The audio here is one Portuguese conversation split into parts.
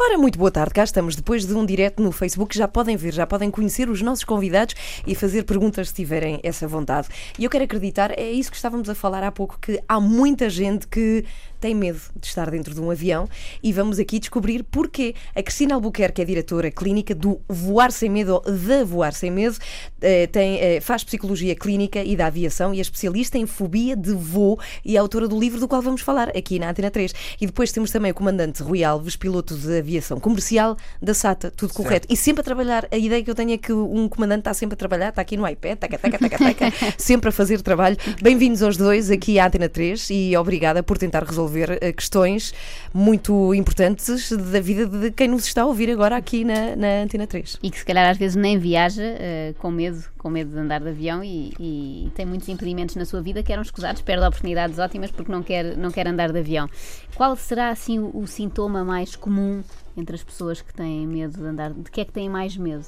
Ora, muito boa tarde, cá estamos depois de um direto no Facebook. Já podem ver, já podem conhecer os nossos convidados e fazer perguntas se tiverem essa vontade. E eu quero acreditar, é isso que estávamos a falar há pouco, que há muita gente que tem medo de estar dentro de um avião e vamos aqui descobrir porquê. A Cristina Albuquerque é diretora clínica do Voar Sem Medo, da Voar Sem Medo, eh, tem, eh, faz psicologia clínica e da aviação e é especialista em fobia de voo e é autora do livro do qual vamos falar aqui na Antena 3. E depois temos também o comandante Rui Alves, piloto de aviação comercial da SATA, tudo certo. correto. E sempre a trabalhar, a ideia que eu tenho é que um comandante está sempre a trabalhar, está aqui no iPad, taca, taca, taca, taca, sempre a fazer trabalho. Bem-vindos aos dois aqui à Antena 3 e obrigada por tentar resolver eh, questões muito importantes da vida de quem nos está a ouvir agora aqui na, na Antena 3. E que se calhar às vezes nem viaja uh, com medo, com medo de andar de avião e, e, tem muitos impedimentos na sua vida que eram escusados, perde oportunidades ótimas porque não quer, não quer andar de avião. Qual será assim o, o sintoma mais comum entre as pessoas que têm medo de andar? De que é que têm mais medo?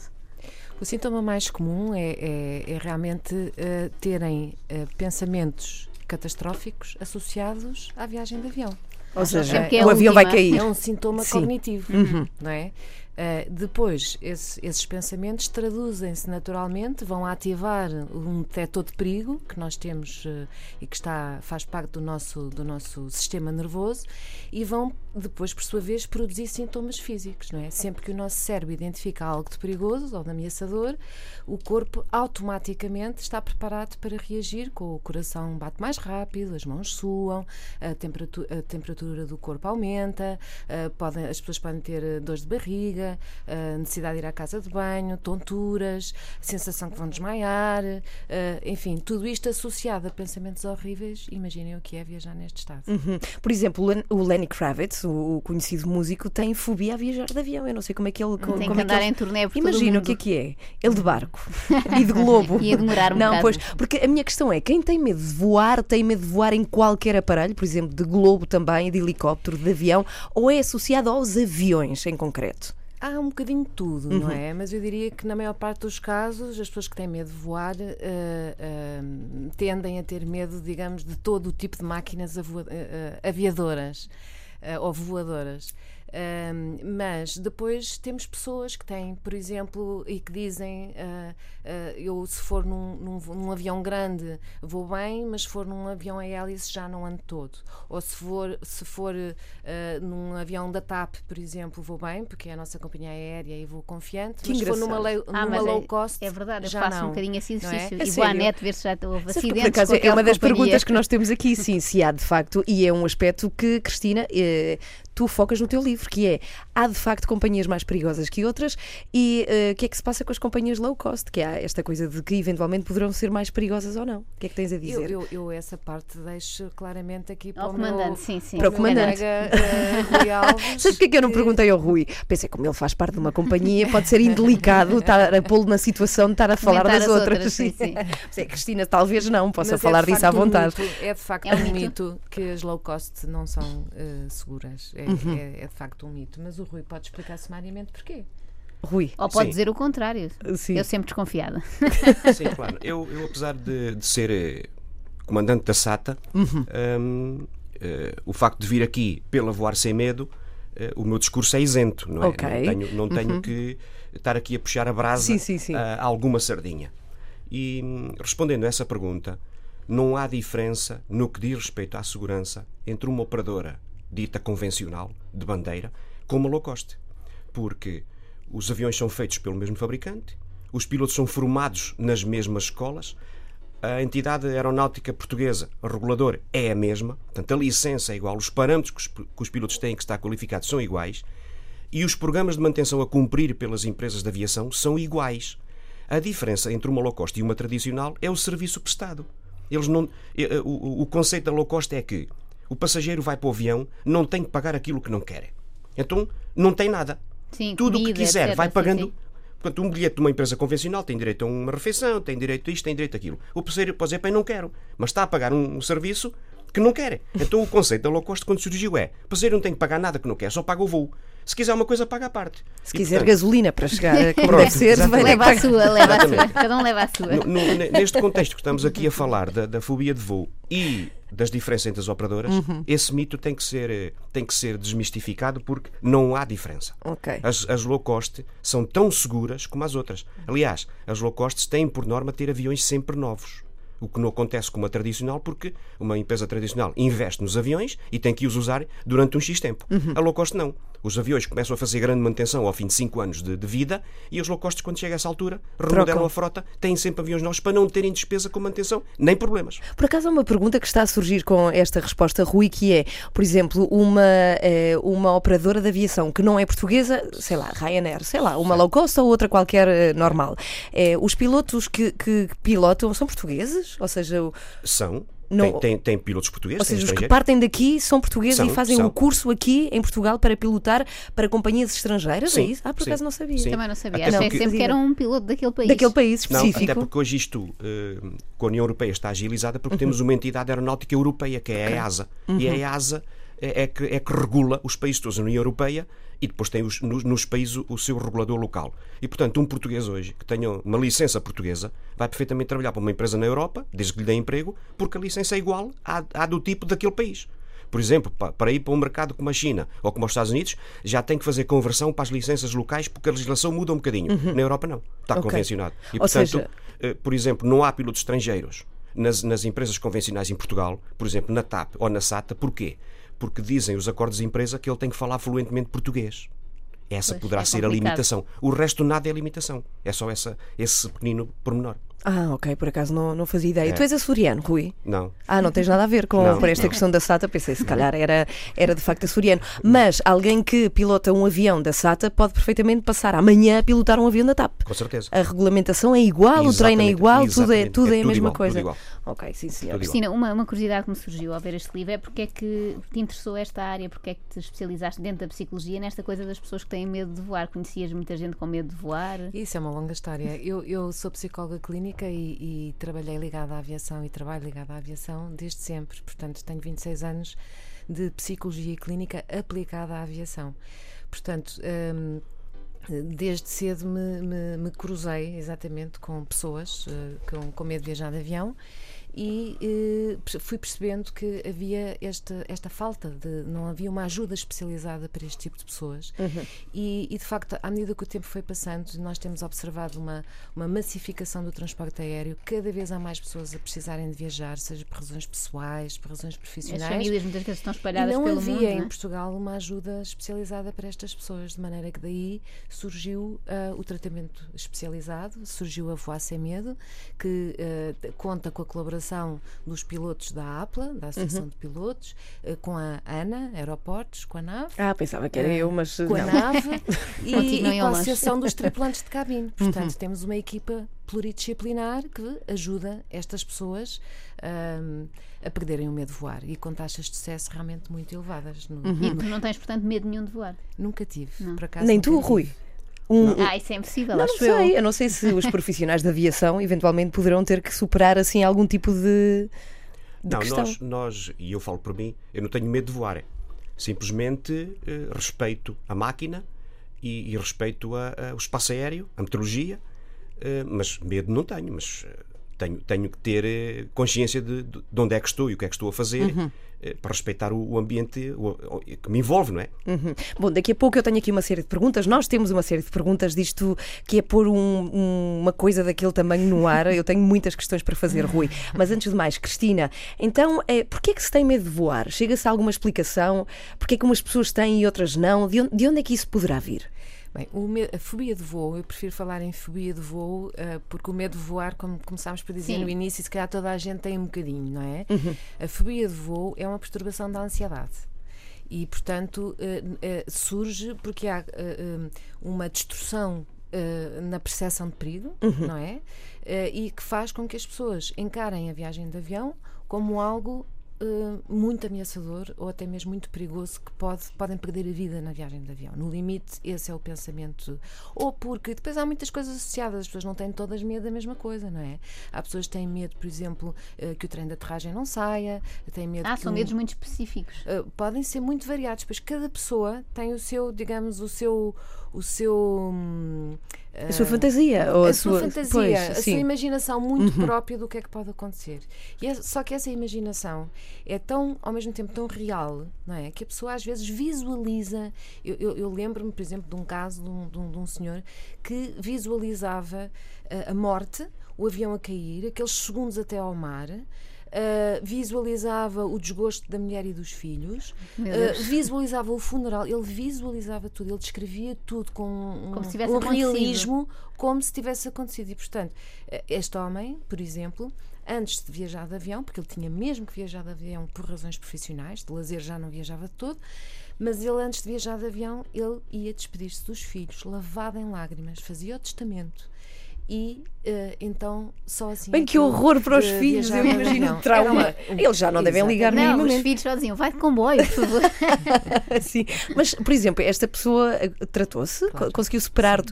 O sintoma mais comum é, é, é realmente uh, terem uh, pensamentos catastróficos associados à viagem de avião. Ou seja, é o avião vai cair. É um sintoma Sim. cognitivo, uhum. não é? Uh, depois, esse, esses pensamentos traduzem-se naturalmente, vão ativar um detector de perigo que nós temos uh, e que está, faz parte do nosso, do nosso sistema nervoso e vão depois, por sua vez, produzir sintomas físicos. Não é? Sempre que o nosso cérebro identifica algo de perigoso ou de ameaçador, o corpo automaticamente está preparado para reagir, com o coração bate mais rápido, as mãos suam, a temperatura, a temperatura do corpo aumenta, uh, podem, as pessoas podem ter dores de barriga a necessidade de ir à casa de banho, tonturas, sensação que vão desmaiar, enfim, tudo isto associado a pensamentos horríveis. Imaginem o que é viajar neste estado. Uhum. Por exemplo, o Lenny Kravitz, o conhecido músico, tem fobia a viajar de avião. Eu não sei como é que ele. Tem como que andar é em turnê por Imagina o que é que é. Ele de barco e de globo. Ia demorar um Não, bocado. pois, porque a minha questão é: quem tem medo de voar, tem medo de voar em qualquer aparelho, por exemplo, de globo também, de helicóptero, de avião, ou é associado aos aviões em concreto? Há um bocadinho de tudo, uhum. não é? Mas eu diria que na maior parte dos casos as pessoas que têm medo de voar uh, uh, tendem a ter medo, digamos, de todo o tipo de máquinas uh, aviadoras ou voadoras. Um, mas depois temos pessoas que têm, por exemplo, e que dizem: uh, uh, eu, se for num, num, num, avião grande, vou bem, mas se for num avião a hélice, já não ando todo. Ou se for, se for uh, num avião da TAP, por exemplo, vou bem, porque é a nossa companhia aérea e vou confiante. Que mas engraçado. se for numa, ah, numa low é, cost, é verdade, eu já faço não, um bocadinho esse exercício. É? E vou à net ver se já houve acidentes. Por acaso, é uma das companhia. perguntas que nós temos aqui, sim, se há de facto, e é um aspecto que, Cristina, eh, tu focas no teu livro, que é há de facto companhias mais perigosas que outras e uh, o que é que se passa com as companhias low cost? Que há esta coisa de que eventualmente poderão ser mais perigosas ou não. O que é que tens a dizer? Eu, eu, eu essa parte deixo claramente aqui para o comandante. Meu, sim, sim. Para o comandante. Colega, uh, Sabes porque é que eu não perguntei ao Rui? Pensei, como ele faz parte de uma companhia, pode ser indelicado estar a pô-lo na situação de estar a falar Comentar das as outras. outras, sim, sim. Cristina, talvez não, possa Mas falar é disso à vontade. Um mito, é de facto É um um mito. mito que as low cost não são uh, seguras. É, Uhum. é, é de facto um mito. Mas o Rui pode explicar sumariamente porquê. Rui. Ou pode Sim. dizer o contrário. Sim. Eu sempre desconfiada. Sim, claro. Eu, eu apesar de, de ser eh, comandante da SATA, hum, eh, o facto de vir aqui pela Voar Sem Medo, eh, o meu discurso é isento, não é? Ok. Não tenho, não tenho que estar aqui a puxar a brasa Sim, sim, sim. a alguma sardinha. E hum, respondendo a essa pergunta, não há diferença no que diz respeito à segurança entre uma operadora dita convencional, de bandeira, com uma low cost. Porque os aviões são feitos pelo mesmo fabricante, os pilotos são formados nas mesmas escolas, a entidade aeronáutica portuguesa, o regulador, é a mesma, portanto, a licença é igual, os parâmetros que os, pilotos têm que estar qualificados são iguais e os programas de manutenção a cumprir pelas empresas de aviação são iguais. A diferença entre uma low cost e uma tradicional é o serviço prestado. Eles não, o conceito da low cost é que o passageiro vai para o avião, não tem que pagar aquilo que não quer. Então, não tem nada. Sim, Tudo o que quiser, etc. vai Sim, pagando. sim. Portanto, um bilhete de uma empresa convencional tem direito a uma refeição, tem direito a isto, tem direito a aquilo. O passageiro pode dizer, bem, não quero, mas está a pagar um, um serviço que não quer. Então, o conceito da low cost, quando surgiu, é: o passageiro não tem que pagar nada que não quer, só paga o voo. Se quiser uma coisa, paga a parte. Se E, quiser portanto, gasolina para chegar como deve ser, vai Leva a sua, leva a sua. Cada um leva a sua. No- no- neste contexto que estamos aqui a falar da, da fobia de voo e das diferenças entre as operadoras, Uhum. esse mito tem que ser, eh, tem que ser desmistificado porque não há diferença. Ok. As, as low cost são tão seguras como as outras. Aliás, as low cost têm por norma ter aviões sempre novos. O que não acontece com uma tradicional, porque uma empresa tradicional investe nos aviões e tem que os usar durante um X tempo. Uhum. A low cost não. Os aviões começam a fazer grande manutenção ao fim de 5 anos de, de vida e os low cost, quando chega a essa altura, remodelam Trocam. a frota, têm sempre aviões novos para não terem despesa com manutenção, nem problemas. Por acaso há uma pergunta que está a surgir com esta resposta, Rui, que é, por exemplo, uma, eh, uma operadora de aviação que não é portuguesa, sei lá, Ryanair, sei lá, uma low cost ou outra qualquer eh, normal. Eh, os pilotos que, que pilotam são portugueses? Ou seja, o- São. Não- Tem, tem, tem pilotos portugueses, ou seja os que partem daqui são portugueses São, e fazem são. o curso aqui em Portugal para pilotar para companhias estrangeiras? é Sim, isso? Ah, por sim, acaso não sabia. sim. Também não sabia. Até Achei porque- sempre que era um piloto daquele país. Daquele país Não, específico. até porque hoje isto, eh, com a União Europeia, está agilizada Uhum. porque temos uma entidade aeronáutica europeia, que é a EASA. E Uhum. a EASA é, é que, é que regula os países todos da União Europeia e depois tem os, nos, nos países o, seu regulador local. E, portanto, um português hoje que tenha uma licença portuguesa vai perfeitamente trabalhar para uma empresa na Europa, desde que lhe dê emprego, porque a licença é igual à, à do tipo daquele país. Por exemplo, pa- para ir para um mercado como a China ou como os Estados Unidos, já tem que fazer conversão para as licenças locais porque a legislação muda um bocadinho. Na Europa não. Está Ok. convencionado. E, Ou portanto, seja- eh, por exemplo, não há pilotos estrangeiros nas, nas empresas convencionais em Portugal, por exemplo, na TAP ou na SATA. Porquê? Porque dizem os acordos de empresa que ele tem que falar fluentemente português. Essa Pois, poderá é ser a complicado. limitação. O resto nada é limitação. É só essa, esse pequenino pormenor. Ah, ok, por acaso não, não fazia ideia. É. Tu és açoriano, Rui? Não. Ah, não tens nada a ver com Não, por esta não. questão da SATA. Pensei, se calhar era, era de facto açoriano. Mas alguém que pilota um avião da SATA pode perfeitamente passar amanhã a pilotar um avião da TAP. Com certeza. A regulamentação é igual, o treino é Exatamente, igual, tudo é, exatamente. tudo é, É a tudo mesma igual, coisa. Ok, sim, senhor. Cristina, uma, uma curiosidade que me surgiu ao ver este livro é porque é que te interessou esta área, porque é que te especializaste dentro da psicologia nesta coisa das pessoas que têm medo de voar. Conhecias muita gente com medo de voar? Isso é uma longa história. Eu, eu sou psicóloga clínica e, e trabalhei ligada à aviação e trabalho ligada à aviação desde sempre. Portanto, tenho 26 anos de psicologia clínica aplicada à aviação. Portanto, hum, desde cedo me, me- me cruzei exatamente com pessoas eh, com, com medo de viajar de avião e eh, fui percebendo que havia esta, esta falta de. não havia uma ajuda especializada para este tipo de pessoas. E, e, de facto, à medida que o tempo foi passando, nós temos observado uma, uma massificação do transporte aéreo. Cada vez há mais pessoas a precisarem de viajar, seja por razões pessoais, por razões As profissionais. famílias muitas vezes estão E espalhadas não pelo havia mundo. em não é? Portugal uma ajuda especializada para estas pessoas, de maneira que daí surgiu ah, o tratamento especializado, surgiu a Voar Sem Medo, que t- conta com a colaboração dos pilotos da APLA, da Associação de Pilotos, ah, com a ANA, Aeroportos, com a NAV. Ah, pensava que era Ah, eu, mas Com a não. nave e, e com a. Associação dos Tripulantes de Cabine. Uhum. Portanto, temos uma equipa pluridisciplinar que ajuda estas pessoas ahm, a perderem o medo de voar e com taxas de sucesso realmente muito elevadas. No- Uhum. E tu não tens, portanto, medo nenhum de voar. Nunca tive, por acaso. Nem nunca tu, tive. Rui. Um, Ah, isso é impossível, não, acho não eu. sei, eu não sei se os profissionais da aviação eventualmente poderão ter que superar assim algum tipo de, de Não, questão. nós, nós, e eu falo por mim, eu não tenho medo de voar. Simplesmente eh, respeito a máquina e, e respeito a, a- o espaço aéreo, a meteorologia, eh, mas medo não tenho, mas eh, tenho, tenho que ter eh, consciência de, de de onde é que estou e o que é que estou a fazer Uhum. Eh, para respeitar o, ambiente que me envolve, não é? Uhum. Bom, daqui a pouco eu tenho aqui uma série de perguntas. Nós temos uma série de perguntas disto que é pôr um- um- uma coisa daquele tamanho no ar. Eu tenho muitas questões para fazer, Rui. Mas antes de mais, Cristina, então, é, porquê é que se tem medo de voar? Chega-se a alguma explicação? Porquê é que umas pessoas têm e outras não? De onde, de onde é que isso poderá vir? Bem, a fobia de voo, eu prefiro falar em fobia de voo, ah, porque o medo de voar, como começámos por dizer Sim. no início, se calhar toda a gente tem um bocadinho, não é? A fobia de voo é uma perturbação da ansiedade. E, portanto, ah, ah, surge porque há ah, uma distorção ah, na percepção de perigo, não é? E que faz com que as pessoas encarem a viagem de avião como algo eh, muito ameaçador ou até mesmo muito perigoso que pode, podem perder a vida na viagem de avião. No limite, esse é o pensamento. Ou porque depois há muitas coisas associadas, as pessoas não têm todas medo da mesma coisa, não é? Há pessoas que têm medo, por exemplo, eh, que o trem de aterragem não saia, têm medo Ah, são um- medos muito específicos. Uh, podem ser muito variados, pois cada pessoa tem o seu, digamos, o seu, o seu, hum, A sua fantasia, ou a, a sua, fantasia, pois, a sim. sua imaginação muito própria do que é que pode acontecer. E é- só que essa imaginação é tão, ao mesmo tempo, tão real, não é? Que a pessoa às vezes visualiza. Eu, eu- eu lembro-me, por exemplo, de um caso de um, de um- de um senhor que visualizava ah, a morte, o avião a cair, aqueles segundos até ao mar. Ah, visualizava o desgosto da mulher e dos filhos, Deus. visualizava o funeral, ele visualizava tudo, ele descrevia tudo com um, Como se tivesse um realismo como se tivesse acontecido. E, portanto, eh, este homem, por exemplo, antes de viajar de avião, porque ele tinha mesmo que viajar de avião por razões profissionais, de lazer já não viajava de todo, mas ele, antes de viajar de avião, ele ia despedir-se dos filhos, lavado em lágrimas, fazia o testamento. E eh, então só assim. Bem, é que horror para os ele filhos, eu imagino o trauma. Eles já não devem Exatamente. ligar Não, os minimamente. filhos só diziam, vai de comboio, por favor. Sim. Mas, por exemplo, esta pessoa eh, tratou-se, co- conseguiu superar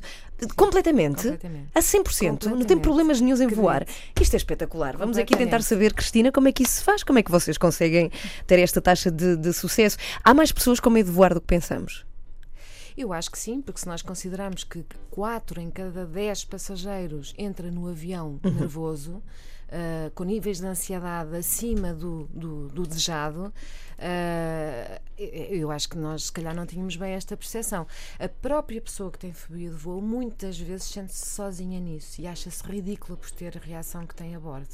completamente, Completamente. a 100%, não tem problemas nenhums em voar. Isto é espetacular. Vamos aqui tentar saber, Cristina, como é que isso se faz, como é que vocês conseguem ter esta taxa de, de sucesso. Há mais pessoas com medo de voar do que pensamos. Eu acho que sim, porque se nós considerarmos que 4 em cada 10 passageiros entra no avião nervoso, ah, com níveis de ansiedade acima do, do, do desejado, ah, eu acho que nós, se calhar, não tínhamos bem esta percepção. A própria pessoa que tem fobia de voo, muitas vezes sente-se sozinha nisso e acha-se ridícula por ter a reação que tem a bordo.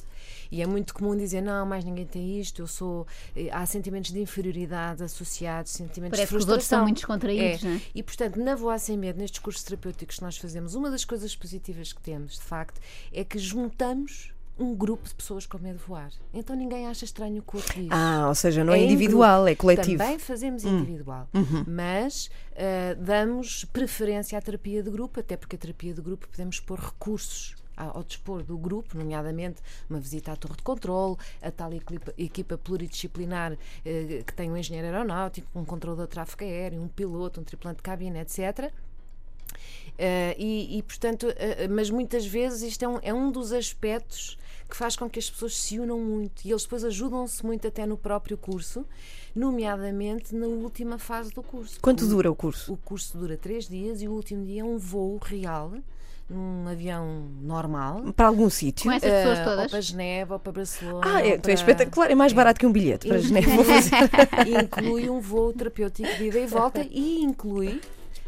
E é muito comum dizer: não, mais ninguém tem isto, eu sou. eh, Há sentimentos de inferioridade associados, sentimentos Parece de que os outros frustração. são muito descontraídos, É. não é? E, portanto, na Voar Sem Medo, nestes cursos terapêuticos que nós fazemos, uma das coisas positivas que temos, de facto, é que juntamos um grupo de pessoas com medo de voar. Então ninguém acha estranho o que outro diz. Ah, ou seja, não é, em individual, é coletivo. Hum. Também fazemos individual, mas ah, damos preferência à terapia de grupo, até porque a terapia de grupo podemos pôr recursos ao dispor do grupo, nomeadamente uma visita à torre de controle, a tal equipa, pluridisciplinar eh, que tem um engenheiro aeronáutico, um controlador de tráfego aéreo, um piloto, um tripulante de cabine, etc. Eh, e, e, portanto, eh, mas muitas vezes isto é um, é um dos aspectos que faz com que as pessoas se unam muito e eles depois ajudam-se muito até no próprio curso, nomeadamente na última fase do curso. Quanto O- dura o curso? O curso dura três dias e o último dia é um voo real, num avião normal. Para algum sítio? Com essas pessoas Ou todas. para Geneva, ou para Barcelona. Ah, é, ou então para... é espetacular. É mais barato que um bilhete para Geneva. Inclui um voo terapêutico de ida e volta e inclui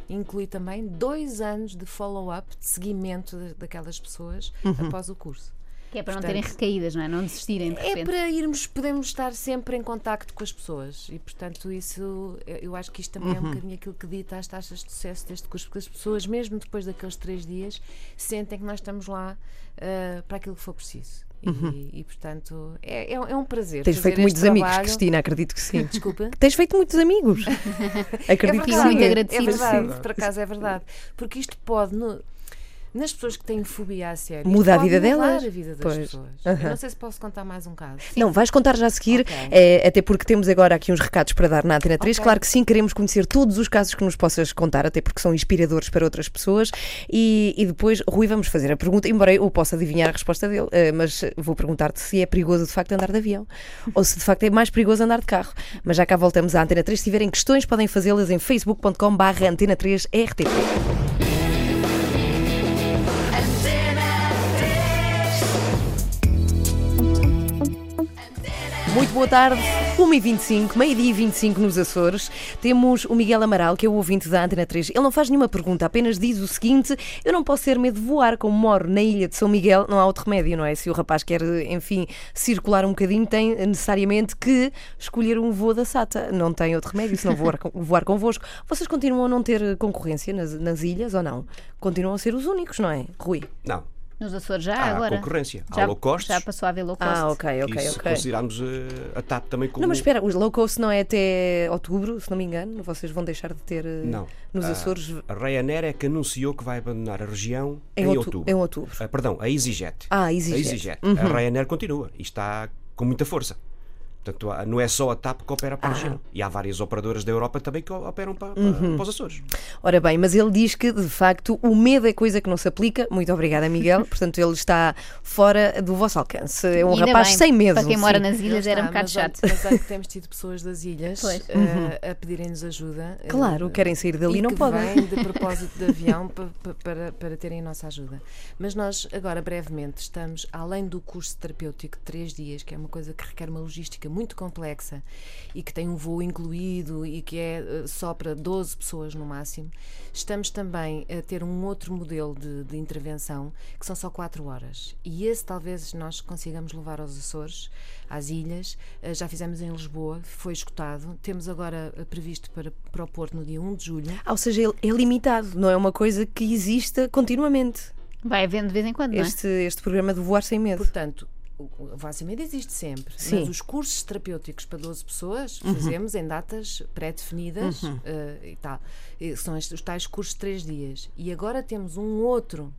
inclui também dois anos de follow-up, de seguimento da- daquelas pessoas Uhum. após o curso. Que é para não Portanto, terem recaídas, não é? Não desistirem de É repente. para irmos, podemos estar sempre em contacto com as pessoas e, portanto, isso eu acho que isto também é Uhum. um bocadinho aquilo que dita as taxas de sucesso deste curso, porque as pessoas, mesmo depois daqueles três dias, sentem que nós estamos lá ah, para aquilo que for preciso. E, e, portanto, é, é, é um prazer. Uhum. Tens fazer feito muitos este amigos, trabalho. Cristina, acredito que sim. Desculpa. Tens feito muitos amigos. Acredito que Ficam sim. muito é agradecidos. verdade, Sim. por acaso é verdade. Porque isto pode, no- nas pessoas que têm fobia a sério. Muda a vida delas? a vida das pois. pessoas. Uhum. não sei se posso contar mais um caso. Sim. Não, vais contar já a seguir, okay. é, até porque temos agora aqui uns recados para dar na Antena 3. Okay. Claro que sim, queremos conhecer todos os casos que nos possas contar, até porque são inspiradores para outras pessoas. E, e depois, Rui, vamos fazer a pergunta, embora eu possa adivinhar a resposta dele, eh, mas vou perguntar-te se é perigoso de facto andar de avião ou se de facto é mais perigoso andar de carro. Mas já cá voltamos à Antena 3. Se tiverem questões, podem fazê-las em facebook.com/antena3rtp. Muito boa tarde, 1h25, meio-dia e 25 nos Açores. Temos o Miguel Amaral, que é o ouvinte da Antena 3. Ele não faz nenhuma pergunta, apenas diz o seguinte: Eu não posso ter medo de voar, como moro na ilha de São Miguel, não há outro remédio, não é? Se o rapaz quer, enfim, circular um bocadinho, tem necessariamente que escolher um voo da SATA. Não tem outro remédio, se não voar, voar convosco. Vocês continuam a não ter concorrência nas, nas ilhas ou não? Continuam a ser os únicos, não é? Rui. Não. Nos Açores já, Há agora. concorrência. Há Já, low costs. já passou a haver low cost. Ah, ok, ok, e se ok. considerarmos eh, a TAP também como. Não, mas espera, os low cost não é até outubro, se não me engano? Vocês vão deixar de ter eh, Não. nos Ah, Açores A Ryanair é que anunciou que vai abandonar a região em, em, outu- outubro. em outubro. Ah, perdão, a EasyJet. Ah, A exige. EasyJet. A Ryanair continua e está com muita força. Portanto, não é só a TAP que opera para a região. E há várias operadoras da Europa também que operam para, para, para os Açores. Ora bem, mas ele diz que, de facto, o medo é coisa que não se aplica. Muito obrigada, Miguel. Portanto, ele está fora do vosso alcance. É um Ainda rapaz bem, sem medo. Para quem mora nas ilhas Lá era um está, bocado mas, chato. Mas olha que temos tido pessoas das ilhas eh, a pedirem-nos ajuda. eh, Claro, querem sair dali e e não que podem. vêm de propósito de avião pa- pa- para, para terem a nossa ajuda. Mas nós, agora, brevemente, estamos, além do curso terapêutico de três dias, que é uma coisa que requer uma logística muito complexa e que tem um voo incluído e que é eh, só para 12 pessoas no máximo, estamos também a ter um outro modelo de, de intervenção que são só 4 horas. E esse talvez nós consigamos levar aos Açores, às ilhas. Eh, Já fizemos em Lisboa, foi escutado. Temos agora eh, previsto para, para o Porto no dia 1 de julho. Ah, Ou seja, ele é limitado, não é uma coisa que exista continuamente. Vai havendo de vez em quando, não é? Este, este programa de voar sem medo. Portanto, o o Vacimento existe sempre, Sim. mas os cursos terapêuticos para 12 pessoas fazemos em datas pré-definidas eh, e tal. E são estes, os tais cursos de 3 dias. E agora temos um outro.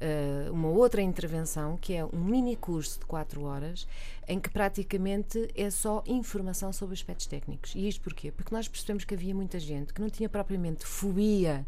eh, uma outra intervenção que é um mini curso de 4 horas em que praticamente é só informação sobre aspectos técnicos. E isto porquê? Porque nós percebemos que havia muita gente que não tinha propriamente fobia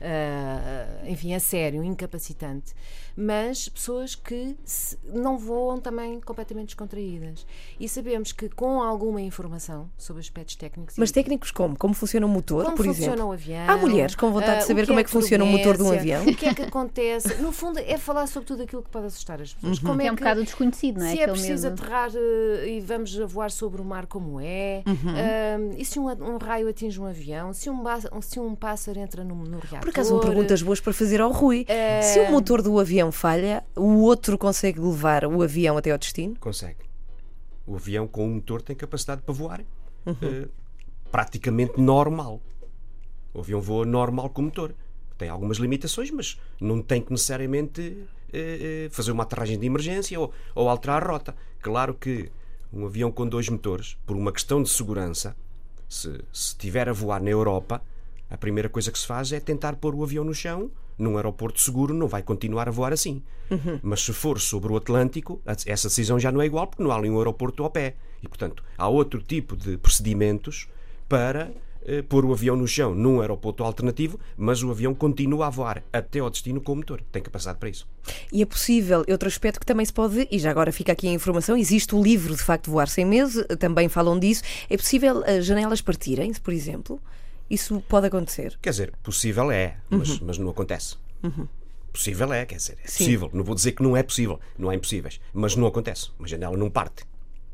ah, enfim, a sério, incapacitante, mas pessoas que se- não voam também completamente descontraídas. E sabemos que com alguma informação sobre aspectos técnicos, Mas técnicos como? Como funciona o motor, como por funciona exemplo? o avião. Há mulheres com vontade de ah, saber como é que funciona o motor de um avião. O que é que acontece? No fundo, é falar sobre tudo aquilo que pode assustar as pessoas. Como Que é é um que- bocado desconhecido, não é? se é preciso medo. aterrar eh, e vamos voar sobre o mar como é, Ah, e se um, um raio atinge um avião, se um, se um pássaro entra no, no reator. Por acaso, são perguntas boas para fazer ao Rui. Eh, Se o motor do avião falha, o outro consegue levar o avião até ao destino? Consegue. O avião com o motor tem capacidade para voar eh, praticamente normal. O avião voa normal com motor. Tem algumas limitações, mas não tem que necessariamente eh, eh, fazer uma aterragem de emergência ou, ou alterar a rota. Claro que um avião com dois motores, por uma questão de segurança, se, se estiver a voar na Europa, a primeira coisa que se faz é tentar pôr o avião no chão. Num aeroporto seguro não vai continuar a voar assim. Mas se for sobre o Atlântico, essa decisão já não é igual porque não há ali um aeroporto ao pé. E, portanto, há outro tipo de procedimentos para eh, pôr o avião no chão num aeroporto alternativo, mas o avião continua a voar até ao destino com o motor. Tem capacidade para isso. E é possível, outro aspecto que também se pode, e já agora fica aqui a informação, existe o livro de facto Voar Sem Medo, também falam disso. É possível as janelas partirem-se, por exemplo? Isso pode acontecer. Quer dizer, possível é, mas, mas não acontece. Possível é, quer dizer, é possível. Não vou dizer que não é possível, não há impossíveis, mas não acontece. Uma janela não parte.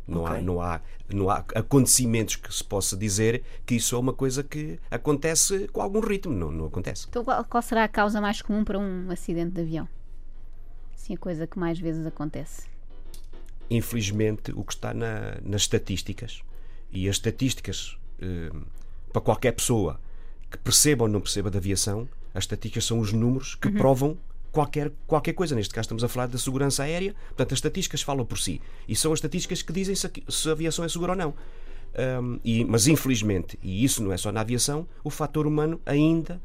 Não, há, Ok. não, há, não há acontecimentos que se possa dizer que isso é uma coisa que acontece com algum ritmo. Não, não acontece. Então, qual, qual será a causa mais comum para um acidente de avião? Sim, a coisa que mais vezes acontece. infelizmente, o que está na- nas estatísticas, e as estatísticas, eh, para qualquer pessoa que perceba ou não perceba da aviação, as estatísticas são os números que provam qualquer, qualquer coisa. Neste caso, estamos a falar da segurança aérea, portanto, as estatísticas falam por si. E são as estatísticas que dizem se a, se a aviação é segura ou não. Ahm, e- mas, infelizmente, e isso não é só na aviação, o fator humano ainda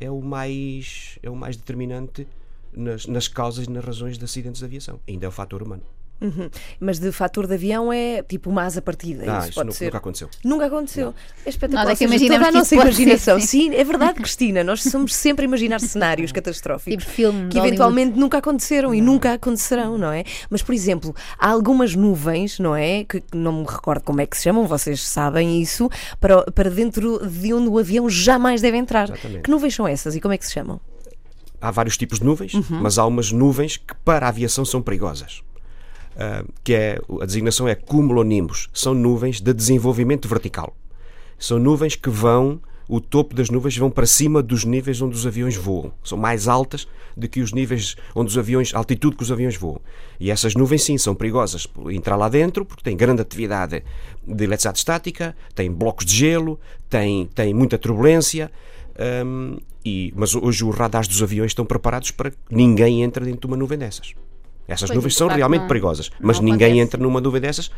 é o mais, é o mais determinante nas, nas causas e nas razões de acidentes de aviação. Ainda é o fator humano. Uhum. Mas de fator de avião é tipo uma asa partida. Ah, isso isso pode nu- ser. nunca aconteceu. Nunca aconteceu. É espetacular. Nós é que Ou seja, imaginamos toda a que nossa pode ser, imaginação. sim. Sim, é verdade, Cristina. Nós somos sempre a imaginar cenários catastróficos. Tipo filme que eventualmente nunca aconteceram e nunca acontecerão, não é? Mas, por exemplo, há algumas nuvens, não é? Que que não me recordo como é que se chamam, vocês sabem isso, para, para dentro de onde o avião jamais deve entrar. Exatamente. Que nuvens são essas e como é que se chamam? há vários tipos de nuvens, Uhum. mas há umas nuvens que para a aviação são perigosas. Ah, que é, a designação é cumulonimbus. São nuvens de desenvolvimento vertical. São nuvens que vão, o topo das nuvens vão para cima dos níveis onde os aviões voam. São mais altas do que os níveis onde os aviões, a altitude que os aviões voam. E essas nuvens sim são perigosas entrar lá dentro, porque têm grande atividade de eletricidade estática, têm blocos de gelo, têm, têm muita turbulência. Hum, e, mas hoje os radares dos aviões estão preparados para que ninguém entre dentro de uma nuvem dessas. Essas Pois, nuvens são realmente não- perigosas, mas ninguém acontece. entra numa nuvem dessas,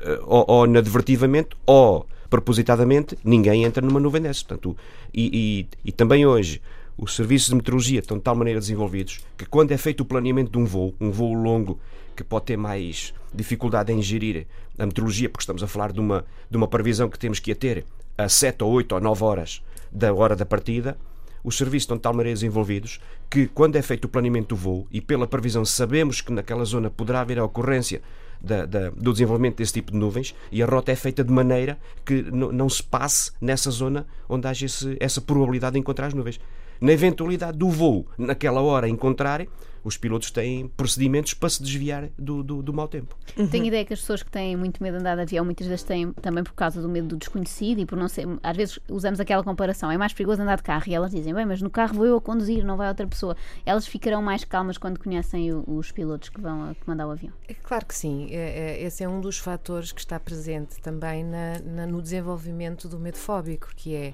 eh, ou, ou inadvertidamente, ou propositadamente, ninguém entra numa nuvem dessas. Portanto, e, e- e também hoje, os serviços de meteorologia estão de tal maneira desenvolvidos que quando é feito o planeamento de um voo, um voo longo que pode ter mais dificuldade em gerir a meteorologia, porque estamos a falar de uma, de uma previsão que temos que a ter a 7 ou 8 ou 9 horas da hora da partida, os serviços estão de tal maneira desenvolvidos que, quando é feito o planeamento do voo e pela previsão sabemos que naquela zona poderá haver a ocorrência da, da, do desenvolvimento desse tipo de nuvens e a rota é feita de maneira que não se passe nessa zona onde haja esse, essa probabilidade de encontrar as nuvens. Na eventualidade do voo, naquela hora, encontrarem, os pilotos têm procedimentos para se desviar do, do, do mau tempo. Uhum. Tenho ideia que as pessoas que têm muito medo de andar de avião, muitas vezes têm também por causa do medo do desconhecido e por não ser. Às vezes usamos aquela comparação, é mais perigoso andar de carro e elas dizem, bem, mas no carro vou eu a conduzir, não vai outra pessoa. Elas ficarão mais calmas quando conhecem o, os pilotos que vão comandar o avião. É claro que sim. É, é, esse é um dos fatores que está presente também na, na, no desenvolvimento do medo fóbico, que é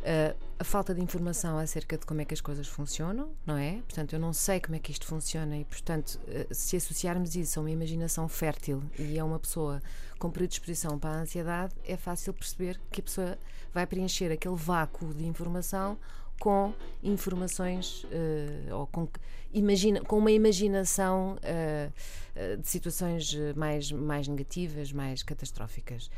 Uh, a falta de informação acerca de como é que as coisas funcionam, não é? Portanto, eu não sei como é que isto funciona e, portanto, uh, se associarmos isso a uma imaginação fértil e a uma pessoa com predisposição para a ansiedade, é fácil perceber que a pessoa vai preencher aquele vácuo de informação com informações uh, ou com, imagina, com uma imaginação uh, de situações mais, mais negativas, mais catastróficas.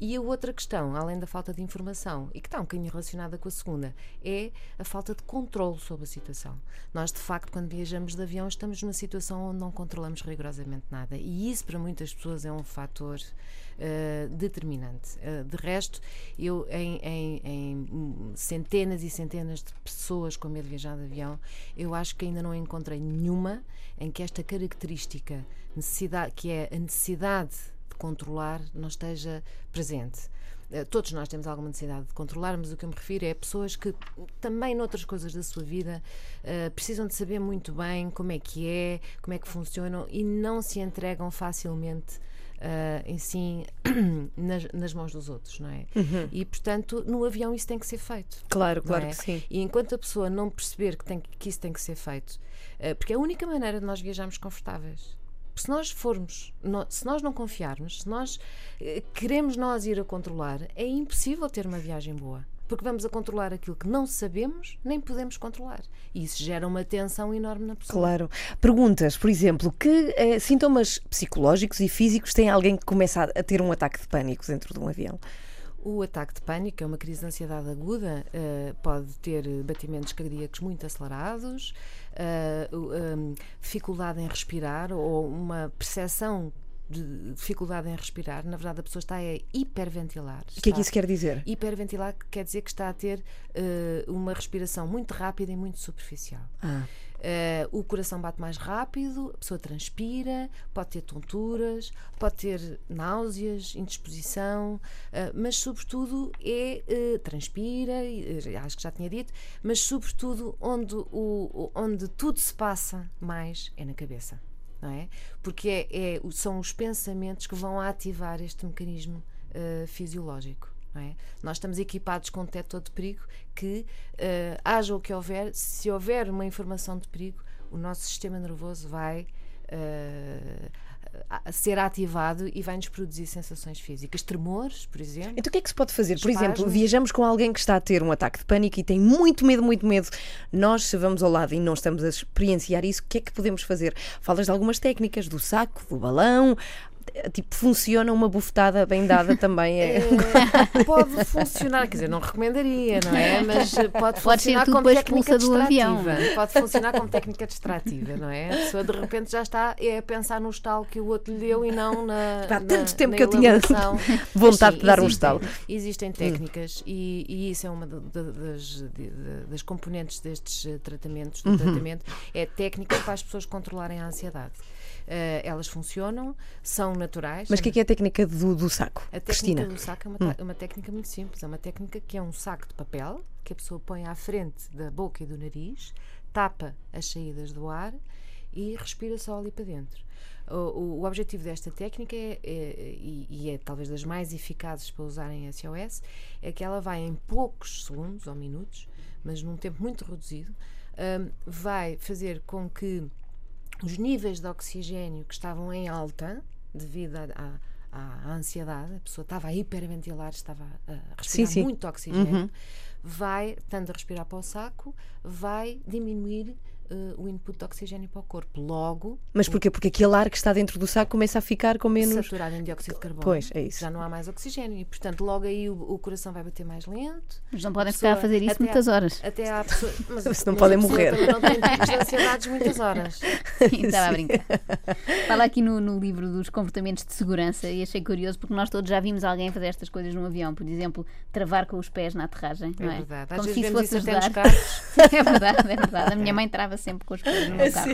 e a outra questão, além da falta de informação, e que está um bocadinho relacionada com a segunda, é a falta de controle sobre a situação. Nós, de facto, quando viajamos de avião, estamos numa situação onde não controlamos rigorosamente nada. E isso, para muitas pessoas, é um fator uh, determinante. Uh, de resto, eu, em, em, em, centenas e centenas de pessoas com medo de viajar de avião, eu acho que ainda não encontrei nenhuma em que esta característica, necessidade, que é a necessidade de controlar, não esteja presente. Uh, todos nós temos alguma necessidade de controlar, mas o que eu me refiro é pessoas que também noutras coisas da sua vida uh, precisam de saber muito bem como é que é, como é que funcionam e não se entregam facilmente uh, nas, nas, mãos dos outros, não é? Uhum. E portanto, no avião isso tem que ser feito. Claro, claro é? que sim. E enquanto a pessoa não perceber que, tem, que isso tem que ser feito, uh, porque é a única maneira de nós viajarmos confortáveis se nós formos, se nós não confiarmos, se nós uh, queremos nós ir a controlar, é impossível ter uma viagem boa porque vamos a controlar aquilo que não sabemos nem podemos controlar. E isso gera uma tensão enorme na pessoa. Claro. Perguntas, por exemplo, que eh, sintomas psicológicos e físicos tem alguém que começa a ter um ataque de pânico dentro de um avião? O ataque de pânico é uma crise de ansiedade aguda, uh, pode ter batimentos cardíacos muito acelerados, uh, um, dificuldade em respirar ou uma percepção de dificuldade em respirar, na verdade a pessoa está a hiperventilar. O que é que isso quer dizer? Hiperventilar quer dizer que está a ter uh, uma respiração muito rápida e muito superficial. Ah. Uh, o coração bate mais rápido, a pessoa transpira, pode ter tonturas, pode ter náuseas, indisposição, uh, mas sobretudo é transpira, acho que já tinha dito, mas sobretudo onde, o, onde tudo se passa mais é na cabeça não é? Porque é, é, são os pensamentos que vão ativar este mecanismo uh, fisiológico. É? Nós estamos equipados com um detector de perigo que, uh, haja o que houver, se houver uma informação de perigo, o nosso sistema nervoso vai uh, a ser ativado e vai-nos produzir sensações físicas. Tremores, por exemplo. Então o que é que se pode fazer? Por exemplo, viajamos com alguém que está a ter um ataque de pânico e tem muito medo, muito medo. Nós, se vamos ao lado e não estamos a experienciar isso, o que é que podemos fazer? Falas de algumas técnicas, do saco, do balão, tipo, funciona uma bufetada bem dada também. É... é... pode funcionar, quer dizer, não recomendaria, não é? Mas pode, pode funcionar como técnica do avião. Pode funcionar como técnica distrativa, não é? A pessoa de repente já está é a pensar no estalo que o outro lhe deu e não na. Há tanto tempo que eu tinha vontade sim, de dar um estalo. Existem técnicas hum. e, e, isso é uma de, de, das, de, das componentes destes tratamentos, do uhum. tratamento, é técnica para as pessoas controlarem a ansiedade. Uh, elas funcionam, são naturais. Mas o que, é que é a técnica do, do saco? A técnica Cristina? do saco é uma, hum. uma técnica muito simples. É uma técnica que é um saco de papel que a pessoa põe à frente da boca e do nariz, tapa as saídas do ar e respira só ali para dentro. O, o, o objetivo desta técnica é, é e, e, é talvez das mais eficazes para usar em SOS, é que ela vai em poucos segundos ou minutos, mas num tempo muito reduzido, um, vai fazer com que os níveis de oxigênio que estavam em alta, devido à, à, ansiedade, a pessoa estava a hiperventilar, estava a respirar sim, sim. muito oxigênio, uhum. vai, estando a respirar para o saco, vai diminuir uh, o input de oxigênio para o corpo. Logo. Mas porquê? Porque aquele ar que está dentro do saco começa a ficar com menos. Saturado em dióxido de carbono. Pois, é isso. Já não há mais oxigênio e, portanto, logo aí o, o coração vai bater mais lento. Mas não podem ficar a fazer isso muitas horas. Até há pessoas. Mas, não podem morrer. Não têm tipos de ansiedades muitas horas. Sim, estava a brincar. Fala aqui no, no livro dos comportamentos de segurança e achei curioso porque nós todos já vimos alguém fazer estas coisas num avião, por exemplo, travar com os pés na aterragem. É não é? verdade. Às Como vezes se isso fosse ajudar. é verdade, é verdade. A minha mãe trava sempre com os pés no meu carro.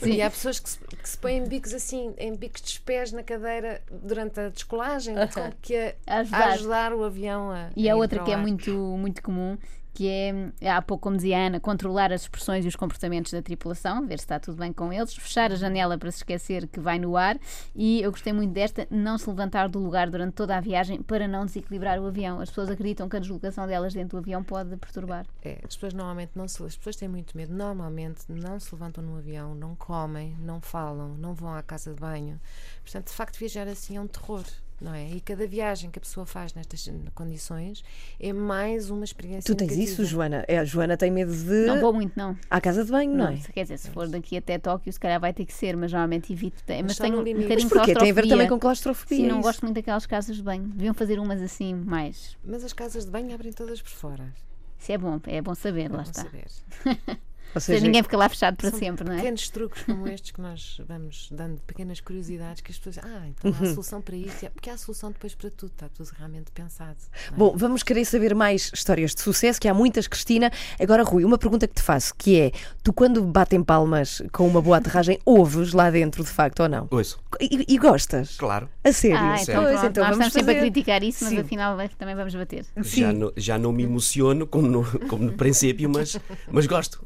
Sim. E há pessoas que se, que se põem bicos assim, em bicos de pés na cadeira durante a descolagem, com que a, A a ajudar. ajudar o avião a. E a outra que é muito, muito comum, que é, há pouco, como dizia a Ana, controlar as expressões e os comportamentos da tripulação, ver se está tudo bem com eles, fechar a janela para se esquecer que vai no ar e eu gostei muito desta, não se levantar do lugar durante toda a viagem para não desequilibrar o avião. As pessoas acreditam que a deslocação delas dentro do avião pode perturbar. É, as pessoas normalmente não se, as pessoas têm muito medo, normalmente não se levantam no avião, não comem, não falam, não vão à casa de banho. Portanto, de facto, viajar assim é um terror. Não é? E cada viagem que a pessoa faz nestas condições é mais uma experiência. Tu tens negativa. isso, Joana? É, a Joana tem medo de. Não vou muito, não. À casa de banho, não, é? se- Quer dizer, se for daqui até Tóquio, se calhar vai ter que ser, mas geralmente evito. Mas, está tenho um limite. bocadinho de Porque tem a ver também com claustrofobia. Sim, não isso. gosto muito daquelas casas de banho. Deviam fazer umas assim mais. Mas as casas de banho abrem todas por fora. Isso é bom, é bom saber, lá Vão está. saber. Seja, seja, ninguém fica lá fechado para São sempre, não é? Pequenos truques como estes que nós vamos dando, pequenas curiosidades que as pessoas. Ah, então Uhum. há solução para isso. Porque há solução depois para tudo. Está tudo realmente pensado. é? Bom, vamos querer saber mais histórias de sucesso, que há muitas, Cristina. Agora, Rui, uma pergunta que te faço, que é, tu quando batem palmas com uma boa aterragem, ouves lá dentro, de facto, ou não? Ouço, E, e gostas? claro. A sério? Ah, sério. então, Pois, então nós vamos estamos sempre a fazer. criticar isso, mas Sim. afinal também vamos bater. Já não, já não me emociono como no, como no princípio, mas, mas gosto.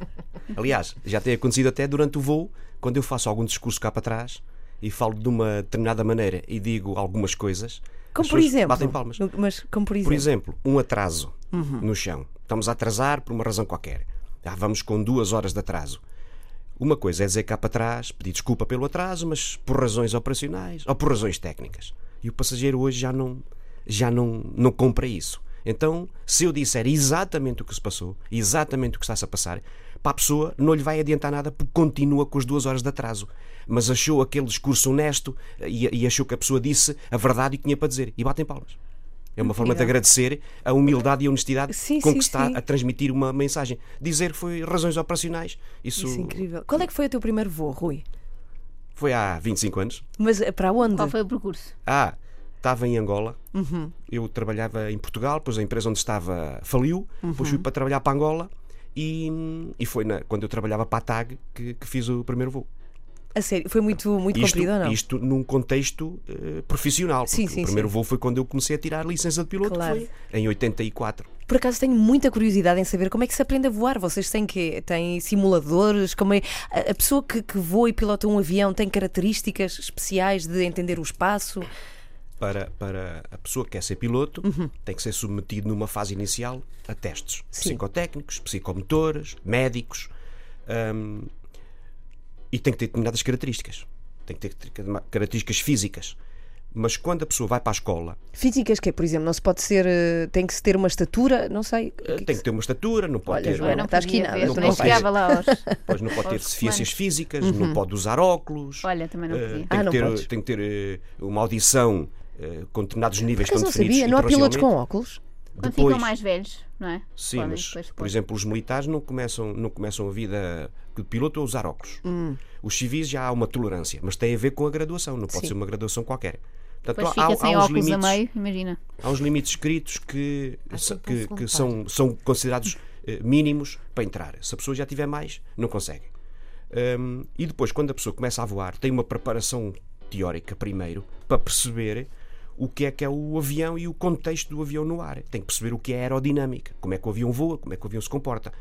Aliás, já tem acontecido até durante o voo, quando eu faço algum discurso cá para trás e falo de uma determinada maneira e digo algumas coisas. Como por exemplo? Batem palmas. Mas como por exemplo? Por exemplo, um atraso no chão. Estamos a atrasar por uma razão qualquer. Já vamos com duas horas de atraso. Uma coisa é dizer cá para trás, pedir desculpa pelo atraso, mas por razões operacionais ou por razões técnicas. E o passageiro hoje já não, já não, não compra isso. Então, se eu disser exatamente o que se passou, exatamente o que está-se a passar, para a pessoa não lhe vai adiantar nada porque continua com as duas horas de atraso. Mas achou aquele discurso honesto e, e achou que a pessoa disse a verdade e que tinha para dizer. E batem palmas. É uma forma de agradecer a humildade e a honestidade Sim, com sim, que está sim. a transmitir uma mensagem. Dizer que foi razões operacionais, isso, Isso é incrível. Qual é que foi o teu primeiro voo, Rui? foi há 25 anos. Mas eh, para onde? Qual foi o percurso? Ah, estava em Angola. Uhum. Eu trabalhava em Portugal, depois a empresa onde estava faliu, depois Uhum. fui para trabalhar para Angola e, e foi na- quando eu trabalhava para a TAG que, que fiz o primeiro voo. A sério, foi muito, muito Isto, comprido ou não? isto num contexto eh, profissional. Sim, sim, o primeiro sim. voo foi quando eu comecei a tirar a licença de piloto, Claro. que foi em 84. Por acaso tenho muita curiosidade em saber como é que se aprende a voar. Vocês têm que têm simuladores? Como é a a pessoa que, que voa e pilota um avião tem características especiais de entender o espaço? Para, para a pessoa que quer ser piloto, Uhum. tem que ser submetido numa fase inicial a testes Sim. psicotécnicos, psicomotores, médicos hum, e tem que ter determinadas características. Tem que ter características físicas. Mas quando a pessoa vai para a escola, Físicas que é, por exemplo, não se pode ser, eh, tem que se ter uma estatura, não sei. que é eh, que tem se- que ter uma estatura, não pode Olha, ter, não estás podia esquinada, ver, tu nem não chegava lá aos. pois não pode ter deficiências físicas, Uhum. não pode usar óculos. Olha, também não eh, podia. tem, Ah, não que ter, tem que ter eh, uma audição eh, com determinados níveis Por acaso tão não definidos sabia, não há pilotos com óculos? Quando Depois- ficam mais velhos, não é? Sim, Podem mas, depois por exemplo, os militares não começam, não começam a vida de piloto a usar óculos. Hum. Os civis já há uma tolerância, mas tem a ver com a graduação, não pode Sim. ser uma graduação qualquer. Portanto, há, fica sem há uns óculos limites, a meio, imagina. há uns limites escritos que, sempre um que, segundo que são, são considerados eh, mínimos para entrar. Se a pessoa já tiver mais, não consegue. Hum, e depois, quando a pessoa começa a voar, tem uma preparação teórica primeiro para perceber o que é que é o avião e o contexto do avião no ar. Tem que perceber o que é aerodinâmica, como é que o avião voa, como é que o avião se comporta.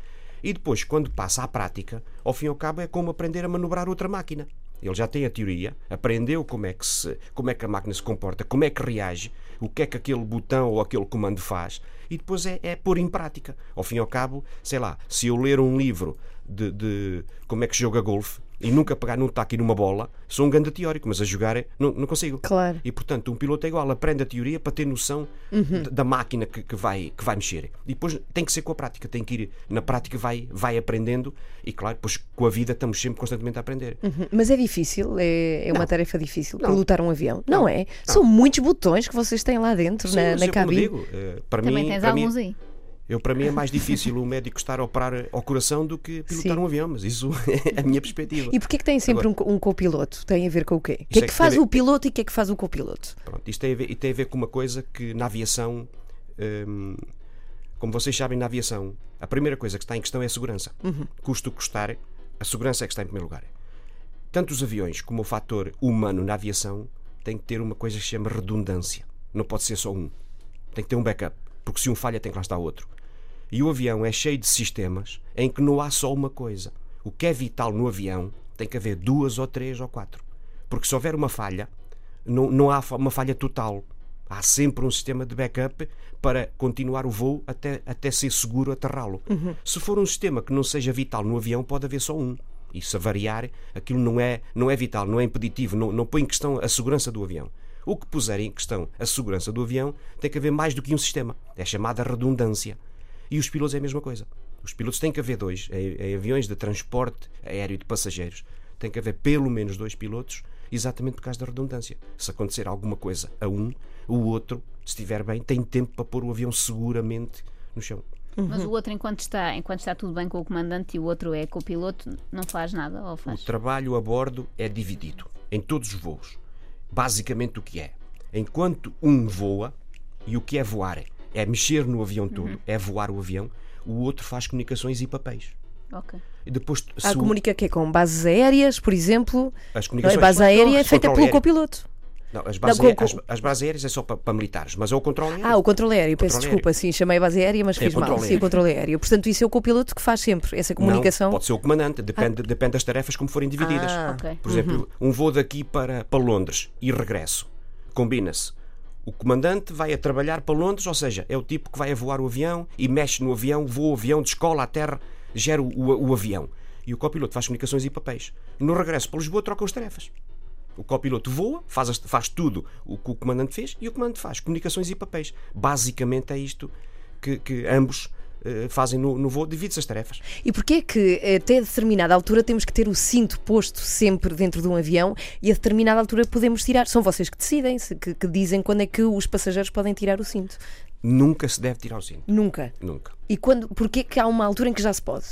E depois, quando passa à prática, ao fim e ao cabo é como aprender a manobrar outra máquina. Ele já tem a teoria, aprendeu como é que, se, como é que a máquina se comporta, como é que reage, o que é que aquele botão ou aquele comando faz, e depois é, é pôr em prática. Ao fim e ao cabo, sei lá, se eu ler um livro de, de como é que joga golfe, e nunca pegar num taco e numa bola, sou um grande teórico, mas a jogar não, não consigo. Claro. E portanto, um piloto é igual, aprende a teoria para ter noção Uhum. da- máquina que, que vai, que vai mexer. E depois tem que ser com a prática, tem que ir na prática, vai, vai aprendendo, e claro, depois com a vida estamos sempre constantemente a aprender. Uhum. Mas é difícil, é, é uma tarefa difícil Não. pilotar um avião. Não, é? São muitos botões que vocês têm lá dentro Sim, na, mas na cabine. digo, eh, para Também mim, tens para mim, alguns aí. Eu, para mim é mais difícil o médico estar a operar ao coração do que pilotar Sim. um avião, mas isso é a minha perspectiva. E porquê que tem sempre um, co- um copiloto? Tem a ver com o quê? O que é é que faz ver- o piloto e o que é que faz o copiloto? Pronto, isto tem a ver, tem a ver com uma coisa que na aviação, hum, como vocês sabem, na aviação, a primeira coisa que está em questão é a segurança. Custo custar, a segurança é que está em primeiro lugar. Tanto os aviões como o fator humano na aviação tem que ter uma coisa que se chama redundância. Não pode ser só um. Tem que ter um backup. Porque se um falha, tem que lá estar outro. E o avião é cheio de sistemas em que não há só uma coisa. O que é vital no avião tem que haver duas ou três ou quatro. Porque se houver uma falha, não, não há uma falha total. Há sempre um sistema de backup para continuar o voo até, até ser seguro aterrá-lo. Se for um sistema que não seja vital no avião, pode haver só um. E se variar, aquilo não é, não é vital, não é impeditivo, não, não põe em questão a segurança do avião. O que puser em questão a segurança do avião tem que haver mais do que um sistema. É chamada redundância. E os pilotos é a mesma coisa. Os pilotos têm que haver dois. Em, em aviões de transporte aéreo de passageiros, tem que haver pelo menos dois pilotos, exatamente por causa da redundância. Se acontecer alguma coisa a um, o outro, se estiver bem, tem tempo para pôr o avião seguramente no chão. Mas Uhum. o outro, enquanto está, enquanto está tudo bem com o comandante e o outro é copiloto, não faz nada ou O faz? trabalho a bordo é dividido em todos os voos. Basicamente o que é? Enquanto um voa, e o que é voar? É mexer no avião todo, é voar o avião, o outro faz comunicações e papéis. Ok. E depois Há se o- comunica que é com bases aéreas, por exemplo. as Não é? comunicações Base aérea é feita controle pelo aéreo. copiloto. Não, as, bases Não, aé- com- as- as bases aéreas é só para, para militares, mas é o controle aéreo. Ah, o controle aéreo, peço Controle desculpa, sim, chamei a base aérea, mas É fiz mal. controle Sim, o aéreo. controle aéreo. Portanto, isso é o copiloto que faz sempre essa comunicação. Não, pode ser o comandante, depende, depende das tarefas como forem divididas. Ah, Ok. Por exemplo, um voo daqui para, para Londres e regresso. Combina-se. O comandante vai a trabalhar para Londres, ou seja, é o tipo que vai a voar o avião e mexe no avião, voa o avião, descola à terra, gera o, o- o avião. E o copiloto faz comunicações e papéis. No regresso para Lisboa, trocam as tarefas. O copiloto voa, faz, faz tudo o que o comandante fez e o comandante faz comunicações e papéis. Basicamente é isto que, que ambos fazem no, no voo, divide-se as tarefas. E porquê é que até determinada altura temos que ter o cinto posto sempre dentro de um avião e a determinada altura podemos tirar? São vocês que decidem, que, que dizem quando é que os passageiros podem tirar o cinto. Nunca se deve tirar o cinto. Nunca. Nunca. E quando, porquê que há uma altura em que já se pode?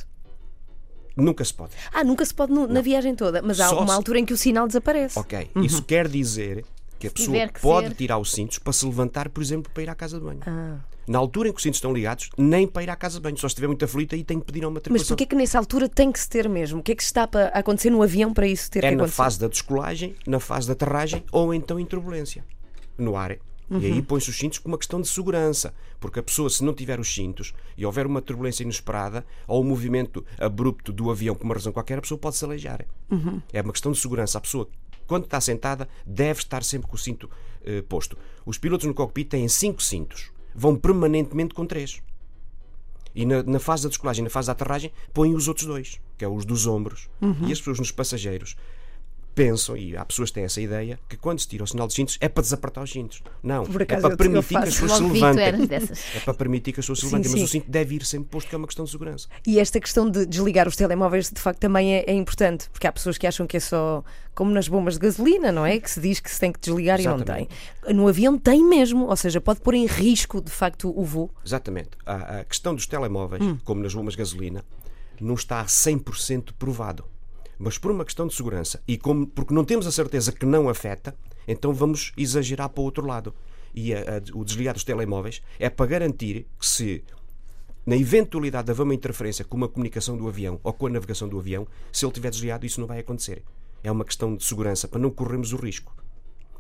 Nunca se pode. Ah, nunca se pode no- na viagem toda, mas há Só uma se- altura em que o sinal desaparece. Ok. Isso quer dizer que a pessoa tiver que pode ser. tirar os cintos para se levantar, por exemplo, para ir à casa de banho. Ah. Na altura em que os cintos estão ligados, nem para ir à casa de banho. Só se estiver muito aflito, aí tem que pedir a uma Mas porquê que nessa altura tem que se ter mesmo? O que é que está para acontecer no avião para isso ter É que na acontecer? fase da descolagem, na fase da aterragem ou então em turbulência. No ar. E aí põe-se os cintos por uma questão de segurança. Porque a pessoa, se não tiver os cintos e houver uma turbulência inesperada ou um movimento abrupto do avião por uma razão qualquer, a pessoa pode se aleijar. É uma questão de segurança. A pessoa, quando está sentada, deve estar sempre com o cinto eh, posto. Os pilotos no cockpit têm cinco cintos. Vão permanentemente com três. E na, na fase da descolagem, na fase da aterragem, põem os outros dois, que é os dos ombros. E as pessoas nos passageiros pensam, e há pessoas que têm essa ideia, que quando se tira o sinal dos cintos é para desapertar os cintos. Não, é acaso para permitir que as pessoas se levantem. É para permitir que as pessoas se levantem, mas o cinto deve ir sempre posto, que é uma questão de segurança. E esta questão de desligar os telemóveis, de facto, também é, é importante, porque há pessoas que acham que é só como nas bombas de gasolina, não é? Que se diz que se tem que desligar e não tem. Exatamente. No avião tem mesmo, ou seja, pode pôr em risco, de facto, o voo. Exatamente. A, a questão dos telemóveis, Hum. como nas bombas de gasolina, não está a 100% provado. Mas por uma questão de segurança e como, porque não temos a certeza que não afeta, então vamos exagerar para o outro lado. E a- a- o desligar dos telemóveis é para garantir que se na eventualidade de haver uma interferência com uma comunicação do avião ou com a navegação do avião, se ele estiver desligado, isso não vai acontecer. É uma questão de segurança, para não corrermos o risco.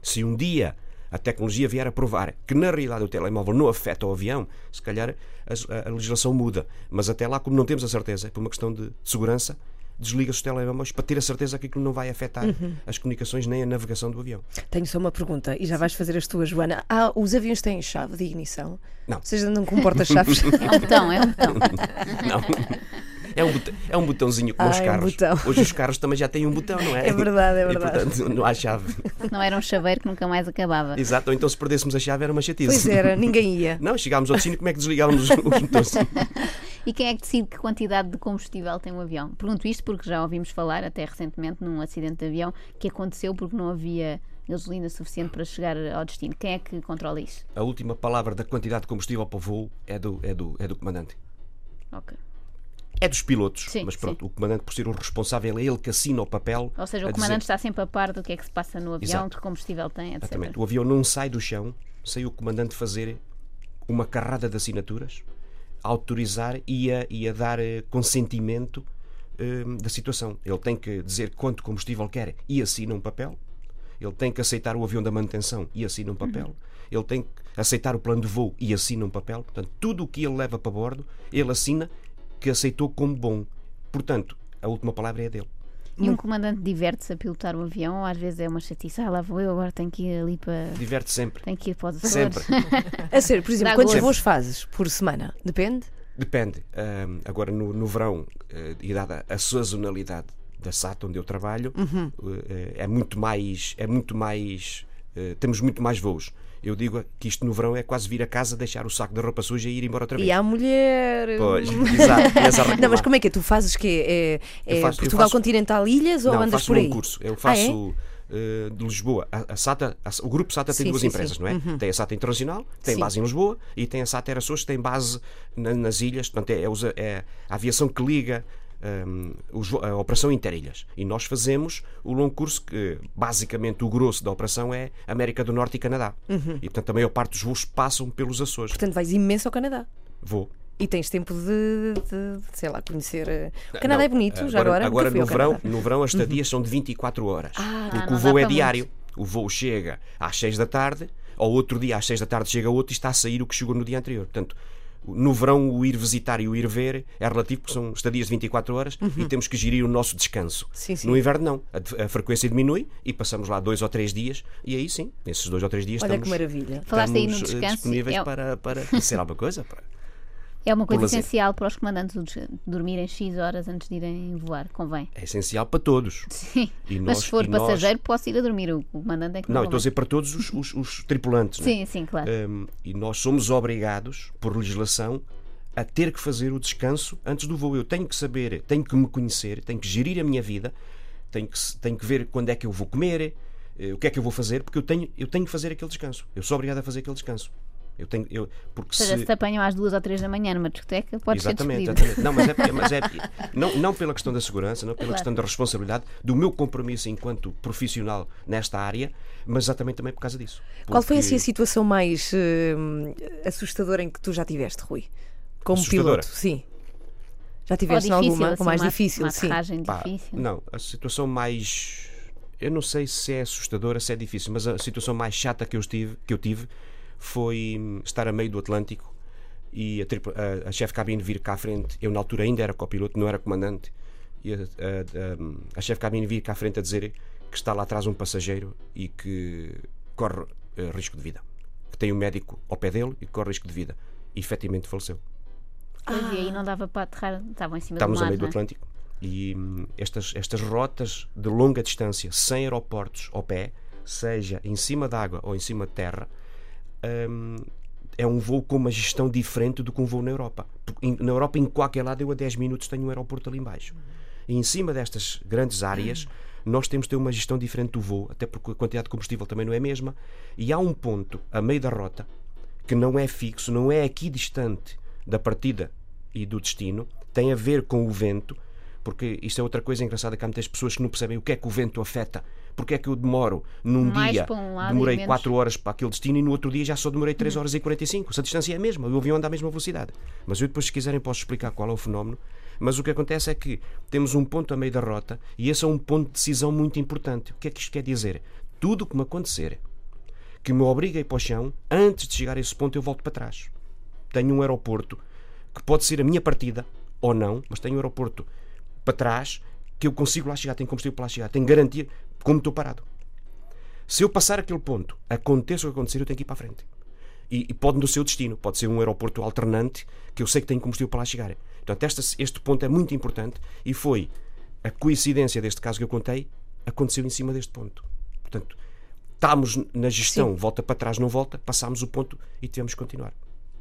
Se um dia a tecnologia vier a provar que na realidade o telemóvel não afeta o avião, se calhar a, a legislação muda. Mas até lá, como não temos a certeza, é por uma questão de segurança, desliga-se os telemóveis para ter a certeza que aquilo não vai afetar Uhum. as comunicações nem a navegação do avião. Tenho só uma pergunta, e já vais fazer as tuas, Joana. Ah, os aviões têm chave de ignição? Não. Vocês andam com porta-chaves? É um botão, é um botão. Não. É um, botão, é um botãozinho como Ah, os é um carros. botão. Hoje os carros também já têm um botão, não é? É verdade, é E, verdade. portanto, não há chave. Não era um chaveiro que nunca mais acabava. Exato, ou então se perdêssemos a chave era uma chatice. Pois era, ninguém ia. Não, chegámos ao destino, como é que desligávamos os botões? E quem é que decide que quantidade de combustível tem um avião? Pergunto isto porque já ouvimos falar, até recentemente, num acidente de avião que aconteceu porque não havia gasolina suficiente para chegar ao destino. Quem é que controla isso? A última palavra da quantidade de combustível para o voo é do, é do, é do comandante. Ok. É dos pilotos, Sim, mas sim. pronto, o comandante, por ser o responsável, é ele que assina o papel. Ou seja, o comandante dizer- está sempre a par do que é que se passa no avião, Exato. que combustível tem, etc. Exatamente. O avião não sai do chão sem o comandante fazer uma carrada de assinaturas, autorizar e a, e a dar eh, consentimento eh, da situação. Ele tem que dizer quanto combustível quer e assina um papel. Ele tem que aceitar o avião da manutenção e assina um papel. Ele tem que aceitar o plano de voo e assina um papel. Portanto, tudo o que ele leva para bordo, ele assina que aceitou como bom. Portanto, a última palavra é dele. E um comandante diverte-se a pilotar o avião, ou às vezes é uma chatice, ah, lá vou eu, agora tenho que ir ali para. Diverte sempre. Tenho que ir para os. Sempre. A sério, por exemplo, Dá quantos voos fazes por semana? Depende? Depende. Agora, no, no verão, eh, e dada a sazonalidade da SAT onde eu trabalho, eh, é muito mais. É muito mais eh, temos muito mais voos. Eu digo que isto no verão é quase vir a casa, deixar o saco da roupa suja e ir embora outra vez. E há mulher. Pois, exato. Não, mas como é que é? Tu fazes quê? É, é faço- Portugal faço- Continental Ilhas ou Não, andas faço por aí? um curso. Eu Ah, faço eh, de Lisboa. A, SATA, o grupo SATA tem Sim, duas sim, empresas, sim. não é? Tem a SATA Internacional, tem base em Lisboa, e tem a SATA que tem base na- nas ilhas. Portanto, é, é é a aviação que liga a Operação Interilhas. E nós fazemos o longo curso que, basicamente, o grosso da operação é América do Norte e Canadá. Uhum. E, portanto, a maior parte dos voos passam pelos Açores. Portanto, vais imenso ao Canadá. Vou. E tens tempo de, de, sei lá, conhecer. eh, O Canadá Não, é bonito, já agora. Agora, no, verão, Canadá. no verão as estadias são de 24 horas. Ah, porque não o voo é diário. O voo chega às 6 da tarde, ao outro dia às 6 da tarde chega outro e está a sair o que chegou no dia anterior. Portanto, no verão o ir visitar e o ir ver é relativo porque são estadias de 24 horas e temos que gerir o nosso descanso. Uhum. Sim, sim. No inverno não. A, a frequência diminui e passamos lá dois ou três dias e aí sim, nesses dois ou três dias Olha estamos, que maravilha. Falaste aí no estamos, eh, descanso. disponíveis É, para, para ser alguma coisa. Para... é uma coisa essencial para os comandantes dormirem X horas antes de irem voar, convém. É essencial para todos. Sim. E Mas nós- se for e nós- passageiro, posso ir a dormir. O comandante é que Não, não, estou a dizer para todos os, os- os tripulantes. é? Sim, sim, claro. Um, e nós somos obrigados, por legislação, a ter que fazer o descanso antes do voo. Eu tenho que saber, tenho que me conhecer, tenho que gerir a minha vida, tenho que, tenho que ver quando é que eu vou comer, eh, o que é que eu vou fazer, porque eu tenho, eu tenho que fazer aquele descanso. Eu sou obrigado a fazer aquele descanso. Eu tenho, eu, porque Ou seja, se, se te apanham às duas ou três da manhã numa discoteca, Exatamente, ser despedido. exatamente. Não, mas é, mas é não, não pela questão da segurança, não pela Claro. questão da responsabilidade, do meu compromisso enquanto profissional nesta área, mas exatamente também por causa disso. Qual foi Porque- assim a situação mais eh, assustadora em que tu já tiveste, Rui? Como Assustadora? piloto, sim. Já tiveste difícil, alguma? assim, mais uma, difícil, uma sim. Pá, difícil. Não, a situação mais. Eu não sei se é assustadora, se é difícil, mas a situação mais chata que eu tive, que eu tive foi hum, estar a meio do Atlântico e a, a, a chefe de cabine vir cá à frente. Eu, na altura, ainda era copiloto, não era comandante. E a, a, a, a chefe de cabine vir cá à frente a dizer que está lá atrás um passageiro e que corre eh, risco de vida. Que tem um médico ao pé dele e que corre risco de vida. E efetivamente faleceu. Pois, e aí não dava para aterrar, estavam em cima Estávamos do a mar. meio do é? Atlântico e hum, estas, estas rotas de longa distância, sem aeroportos ao pé, seja em cima d'água ou em cima de terra, hum, é um voo com uma gestão diferente do que um voo na Europa. Na Europa, em qualquer lado, eu a 10 minutos tenho um aeroporto ali embaixo. E em cima destas grandes áreas, nós temos de ter uma gestão diferente do voo, até porque a quantidade de combustível também não é a mesma. E há um ponto, a meio da rota, que não é fixo, não é aqui distante da partida e do destino, tem a ver com o vento, porque isto é outra coisa engraçada que há muitas pessoas que não percebem o que é que o vento afeta. Porque é que eu demoro num Mais dia, um demorei menos- 4 horas para aquele destino e no outro dia já só demorei 3 horas e 45. Se a distância é a mesma, o avião anda à mesma velocidade. Mas eu depois, se quiserem, posso explicar qual é o fenómeno. Mas o que acontece é que temos um ponto a meio da rota e esse é um ponto de decisão muito importante. O que é que isto quer dizer? Tudo o que me acontecer que me obriga a ir para o chão, antes de chegar a esse ponto eu volto para trás. Tenho um aeroporto que pode ser a minha partida ou não, mas tenho um aeroporto para trás que eu consigo lá chegar, tenho combustível para lá chegar, tenho garantia como estou parado. Se eu passar aquele ponto, aconteça o que acontecer, eu tenho que ir para a frente. E, e pode no seu destino, pode ser um aeroporto alternante que eu sei que tenho combustível para lá chegar. Portanto, este, este ponto é muito importante e foi a coincidência deste caso que eu contei, aconteceu em cima deste ponto. Portanto, estamos na gestão, Sim. volta para trás, não volta, passámos o ponto e tivemos que continuar.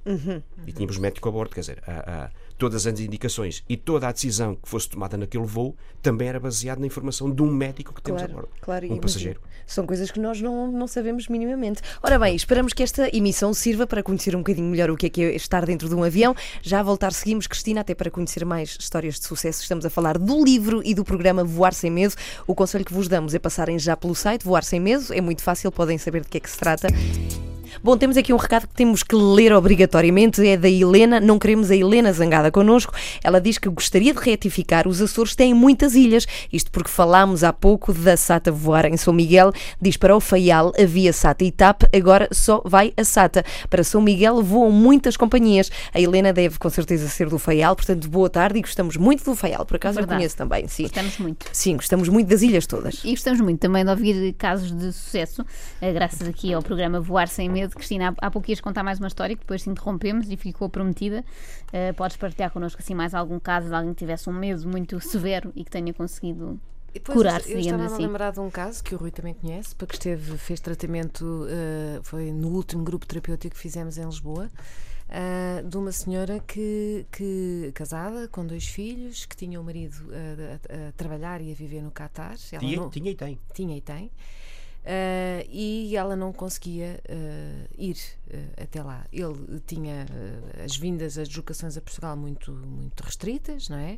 Uhum. E tínhamos médico a bordo, quer dizer, a, a, todas as indicações e toda a decisão que fosse tomada naquele voo também era baseada na informação de um médico que temos claro, a bordo, claro, um passageiro. São coisas que nós não, não sabemos minimamente. Ora bem, esperamos que esta emissão sirva para conhecer um bocadinho melhor o que é que é estar dentro de um avião. Já a voltar seguimos, Cristina, até para conhecer mais histórias de sucesso. Estamos a falar do livro e do programa Voar Sem Medo. O conselho que vos damos é passarem já pelo site Voar Sem Medo. É muito fácil, podem saber de que é que se trata. Bom, temos aqui um recado que temos que ler obrigatoriamente, é da Helena. Não queremos a Helena zangada connosco. Ela diz que gostaria de retificar. Os Açores têm muitas ilhas, isto porque falámos há pouco da SATA voar em São Miguel. Diz para o Faial havia SATA e TAP, agora só vai a SATA. Para São Miguel voam muitas companhias. A Helena deve com certeza ser do Faial, portanto, boa tarde e gostamos muito do Faial. Por acaso Verdade. eu conheço também, sim. Gostamos muito. Sim, gostamos muito das ilhas todas. E gostamos muito também de ouvir casos de sucesso, eh, graças aqui ao programa Voar Sem Medo Cristina, há, pouco ias contar mais uma história que depois te interrompemos e ficou prometida. Uh, podes partilhar connosco assim mais algum caso de alguém que tivesse um medo muito severo e que tenha conseguido curar-se, digamos estava assim. a lembrar de um caso que o Rui também conhece, porque esteve, fez tratamento, uh, foi no último grupo terapêutico que fizemos em Lisboa. Uh, de uma senhora que, que casada com dois filhos que tinha o marido a, a, a trabalhar e a viver no Catar tinha, não, tinha e tem tinha e tem Uh, e ela não conseguia uh, ir uh, até lá. Ele tinha as vindas, as deslocações a Portugal muito, muito restritas, não é?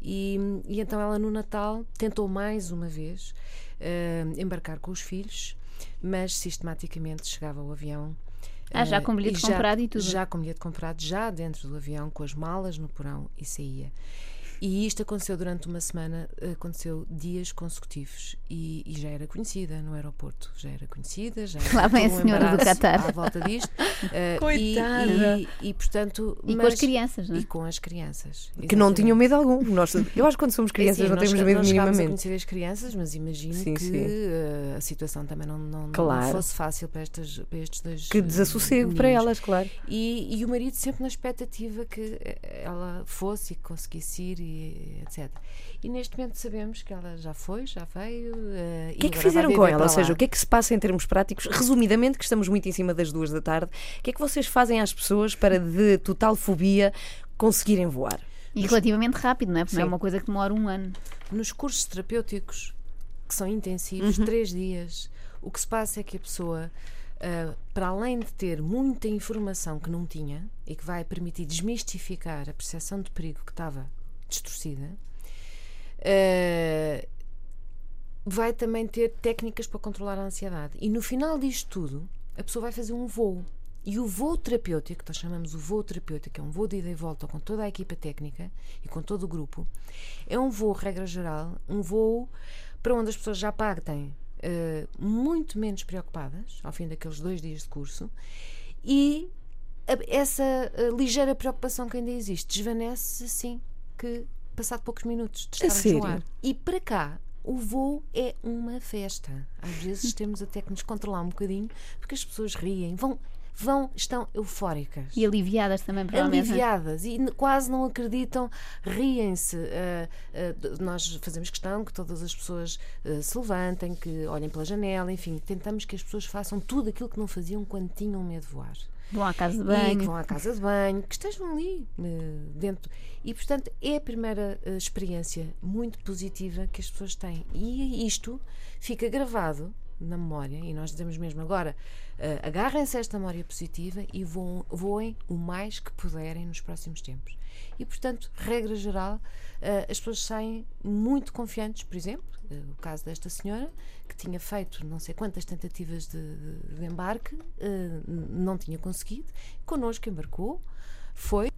E, e então ela no Natal tentou mais uma vez embarcar com os filhos, mas sistematicamente chegava ao avião. Ah, já com bilhete comprado e tudo? Já com bilhete comprado, já dentro do avião, com as malas no porão e saía. E isto aconteceu durante uma semana, aconteceu dias consecutivos e, e já era conhecida no aeroporto, já era conhecida, já Lá vem a senhora do Qatar à volta disto. Uh, Coitada! E, e, e, portanto, e mas, com as crianças, não é? E com as crianças. Exatamente. Que não tinham medo algum. Nós, eu acho que quando somos é crianças é, sim, não temos medo nós minimamente. a conhecer as crianças, mas imagino sim, que sim. Uh, a situação também não, não, claro. não, fosse fácil para, estas, para estes dois. Que desassossego uh, para elas, claro. E, e o marido sempre na expectativa que ela fosse e conseguisse ir, e, etc. E neste momento sabemos que ela já foi, já veio. Uh, o que é que fizeram com ela? Ou seja, o que é que se passa em termos práticos? Resumidamente, que estamos muito em cima das duas da tarde, o que é que vocês fazem às pessoas para de total fobia conseguirem voar? E Nos... relativamente rápido, não é? Porque Sim. não é uma coisa que demora um ano. Nos cursos terapêuticos, que são intensivos, uhum. três dias, o que se passa é que a pessoa. Uh, para além de ter muita informação que não tinha e que vai permitir desmistificar a percepção de perigo que estava distorcida, uh, vai também ter técnicas para controlar a ansiedade. E no final disto tudo, a pessoa vai fazer um voo. E o voo terapêutico, que nós chamamos o voo terapêutico, é um voo de ida e volta com toda a equipa técnica e com todo o grupo, é um voo, regra geral, um voo para onde as pessoas já partem uh, muito menos preocupadas ao fim daqueles dois dias de curso e essa uh, ligeira preocupação que ainda existe desvanece assim que passado poucos minutos de estar no ar. E para cá, o voo é uma festa. Às vezes temos até que nos controlar um bocadinho, porque as pessoas riem, vão vão, estão eufóricas. E aliviadas também, provavelmente. Aliviadas e quase não acreditam, riem-se. Uh, uh, nós fazemos questão que todas as pessoas uh, se levantem, que olhem pela janela, enfim, tentamos que as pessoas façam tudo aquilo que não faziam quando tinham medo de voar. Vão à casa de banho. E que vão à casa de banho, que estejam ali dentro. E, portanto, é a primeira experiência muito positiva que as pessoas têm. E isto fica gravado na memória, e nós dizemos mesmo agora, uh, agarrem-se a esta memória positiva e voem, voem o mais que puderem nos próximos tempos. E, portanto, regra geral, uh, as pessoas saem muito confiantes, por exemplo, uh, o caso desta senhora, que tinha feito não sei quantas tentativas de, de, de embarque, não tinha conseguido, connosco embarcou, foi,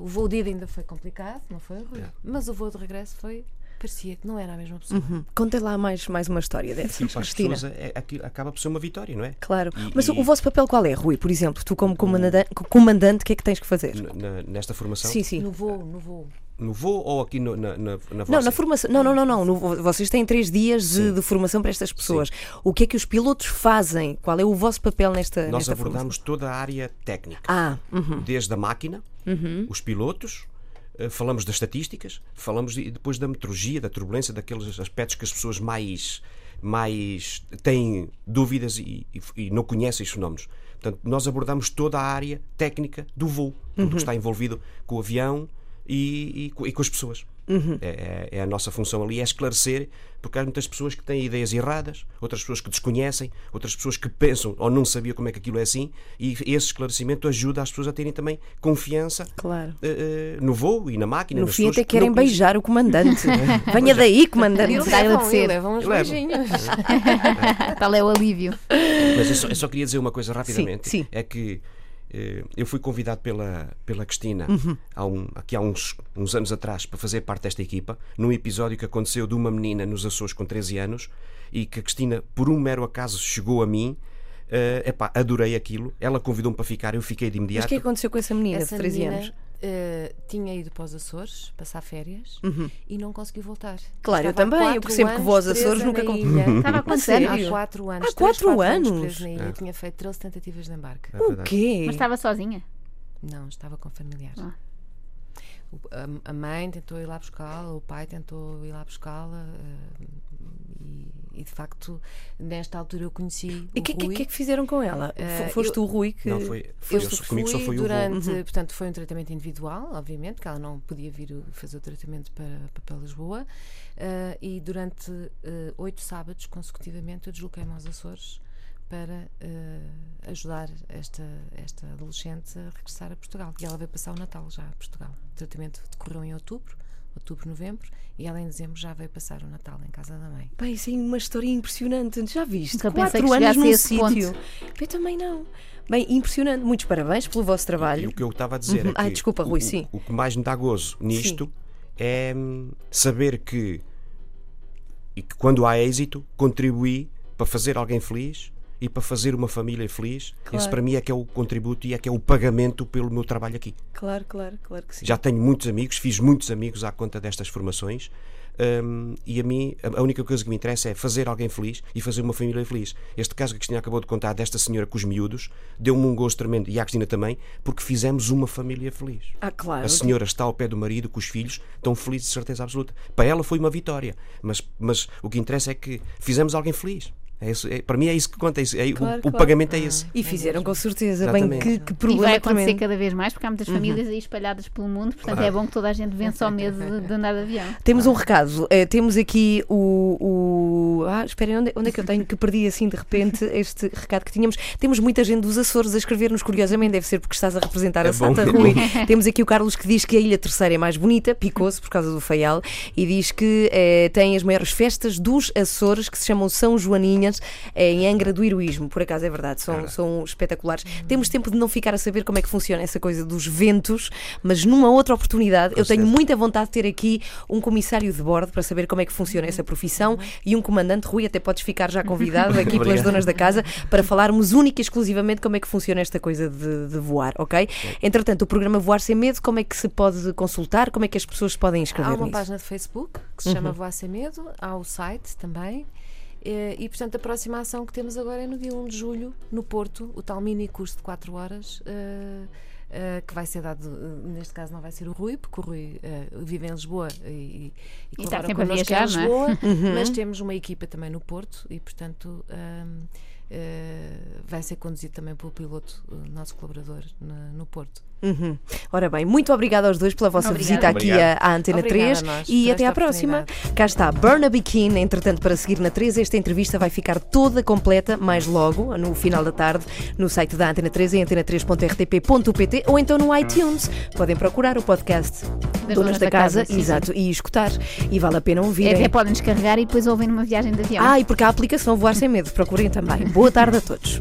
o voo de ida ainda foi complicado, não foi, Rui? É. Mas o voo de regresso foi parecia que não era a mesma pessoa. Uhum. Conta lá mais, mais uma história dessa. Sim, Cristina. Pessoas, é, é, acaba por ser uma vitória, não é? Claro. E, Mas e... o vosso papel qual é, Rui? Por exemplo, tu como comandante, comandante o que é que tens que fazer? Na, nesta formação? Sim, sim. No voo, no voo. No voo ou aqui no, na, na, na Não, na formação. Não, não, não, não. No, vocês têm três dias de, de, formação para estas pessoas. Sim. O que é que os pilotos fazem? Qual é o vosso papel nesta Nós nesta abordamos formação? toda a área técnica. Ah, uhum. Desde a máquina, uhum. os pilotos, falamos das estatísticas, falamos de- depois da meteorologia, da turbulência, daqueles aspectos que as pessoas mais, mais têm dúvidas e, e- não conhecem os fenómenos. Portanto, nós abordamos toda a área técnica do voo, tudo o que está envolvido com o avião e, e e com as pessoas. É, é- é a nossa função ali, é esclarecer, porque há muitas pessoas que têm ideias erradas, outras pessoas que desconhecem, outras pessoas que pensam ou não sabiam como é que aquilo é assim, e esse esclarecimento ajuda as pessoas a terem também confiança Claro. eh, eh, no voo e na máquina. No nas fim até que querem beijar o comandante. Venha daí, comandante. Eles levam, agradecer. levam uns beijinhos. Tal é o alívio. Mas eu só, eu só queria dizer uma coisa rapidamente. sim. É que eu fui convidado pela, pela Cristina Uhum. há um, aqui há uns, uns anos atrás para fazer parte desta equipa, num episódio que aconteceu de uma menina nos Açores com 13 anos e que a Cristina, por um mero acaso, chegou a mim. Eh, epá, adorei aquilo. Ela convidou-me para ficar, eu fiquei de Mas o imediato. que é que aconteceu com essa menina Essa de 13 menina, anos? Eh, tinha ido para os Açores passar férias e não conseguiu voltar. Claro, eu Estava também, eu percebo que vou aos anos Açores, nunca na con- ilha. Estava sério? anos? Há quatro anos. Há três, quatro anos? preso na ilha. Tinha feito 13 tentativas de embarque. É O quê? Mas estava sozinha. Não, estava com familiares. Ah. O- a, a mãe tentou ir lá buscá-la, o pai tentou ir lá buscá-la eh, e, e, de facto nesta altura eu conheci E o o que, que, Rui. que é que fizeram com ela? F- Foste eu- tu, Rui, que. Não, foi, Eu eu, comigo só fui foi o voo. durante, portanto, foi um tratamento individual, obviamente, que ela não podia vir o- fazer o tratamento para, para Lisboa. eh, e durante eh, oito sábados consecutivamente eu desloquei-me aos Açores para eh, ajudar esta, esta adolescente a regressar a Portugal. E ela veio passar o Natal já a Portugal. O tratamento decorreu em outubro, outubro, novembro, e ela em dezembro já veio passar o Natal em casa da mãe. Bem, isso é uma história impressionante. Já viste? Nunca Quatro que anos num sítio. Eu também não. Bem, impressionante. Muitos parabéns pelo vosso E trabalho. o que eu estava a dizer Uhum. é que Ai, desculpa, Rui, o, sim. o que mais me dá gozo nisto é hum, saber que, e que quando há êxito, contribuí para fazer alguém feliz e para fazer uma família feliz. Claro. Esse para mim é que é o contributo e é que é o pagamento pelo meu trabalho aqui. Claro, claro, claro que sim. Já tenho muitos amigos, fiz muitos amigos à conta destas formações. hum, e a mim, a única coisa que me interessa é fazer alguém feliz e fazer uma família feliz. Este caso que a Cristina acabou de contar, desta senhora com os miúdos, deu-me um gosto tremendo, e a Cristina também, porque fizemos uma família feliz. Ah, claro. A senhora está ao pé do marido com os filhos, estão felizes de certeza absoluta. Para ela foi uma vitória, mas, mas o que interessa é que fizemos alguém feliz. É isso, é- para mim é isso que conta. é isso, é- o- Claro, o, claro. pagamento é esse. E fizeram com certeza. Bem, Exatamente. que, que E problema vai acontecer tremendo. cada vez mais, porque há muitas famílias aí espalhadas pelo mundo, portanto é bom que toda a gente vença o medo de, de andar de avião. Temos um recado. Eh, temos aqui o. o... Ah, esperem, onde, onde é que eu tenho que perdi assim de repente este recado que tínhamos? Temos muita gente dos Açores a escrever-nos, curiosamente, deve ser porque estás a representar a É bom, Santa é Rui. temos aqui o Carlos que diz que a Ilha Terceira é mais bonita, picou-se por causa do Faial, e diz que eh, tem as maiores festas dos Açores que se chamam São Joaninhas eh, em Angra do Heroísmo. Por acaso é verdade, são, são espetaculares. Temos tempo de não ficar a saber como é que funciona essa coisa dos ventos, mas numa outra oportunidade eu tenho muita vontade de ter aqui um comissário de bordo para saber como é que funciona essa profissão e um comandante. Rui, até podes ficar já convidado aqui pelas donas da casa para falarmos única e exclusivamente como é que funciona esta coisa de, de voar, ok? Entretanto, o programa Voar Sem Medo, como é que se pode consultar? Como é que as pessoas se podem Há inscrever uma nisso? página de Facebook que se chama Voar Sem Medo, há o site também. Eh, E, portanto, a próxima ação que temos agora é no dia 1 de julho, no Porto, o tal mini curso de 4 horas, eh, que vai ser dado, neste caso não vai ser o Rui, porque o Rui eh, vive em Lisboa e, e, E está colabora sempre a viajar, em é? Lisboa, Uhum. mas temos uma equipa também no Porto e, portanto, ahm, eh, vai ser conduzido também pelo piloto, o nosso colaborador, na- no Porto. Uhum. Ora bem, muito obrigada aos dois pela vossa Obrigada. visita aqui à, à Antena Obrigada 3 a nós e até à próxima. Cá está Burnaby Keane, entretanto, para seguir na 3. Esta entrevista vai ficar toda completa mais logo, no final da tarde, no site da Antena 3 em antena3.rtp.pt ou então no iTunes. Podem procurar o podcast Donas da, Casa, sim, sim. exato, e escutar. E vale a pena ouvir. Até podem descarregar e depois ouvem numa viagem de avião. Ah, e porque a aplicação Voar Sem Medo, procurem também. Boa tarde a todos.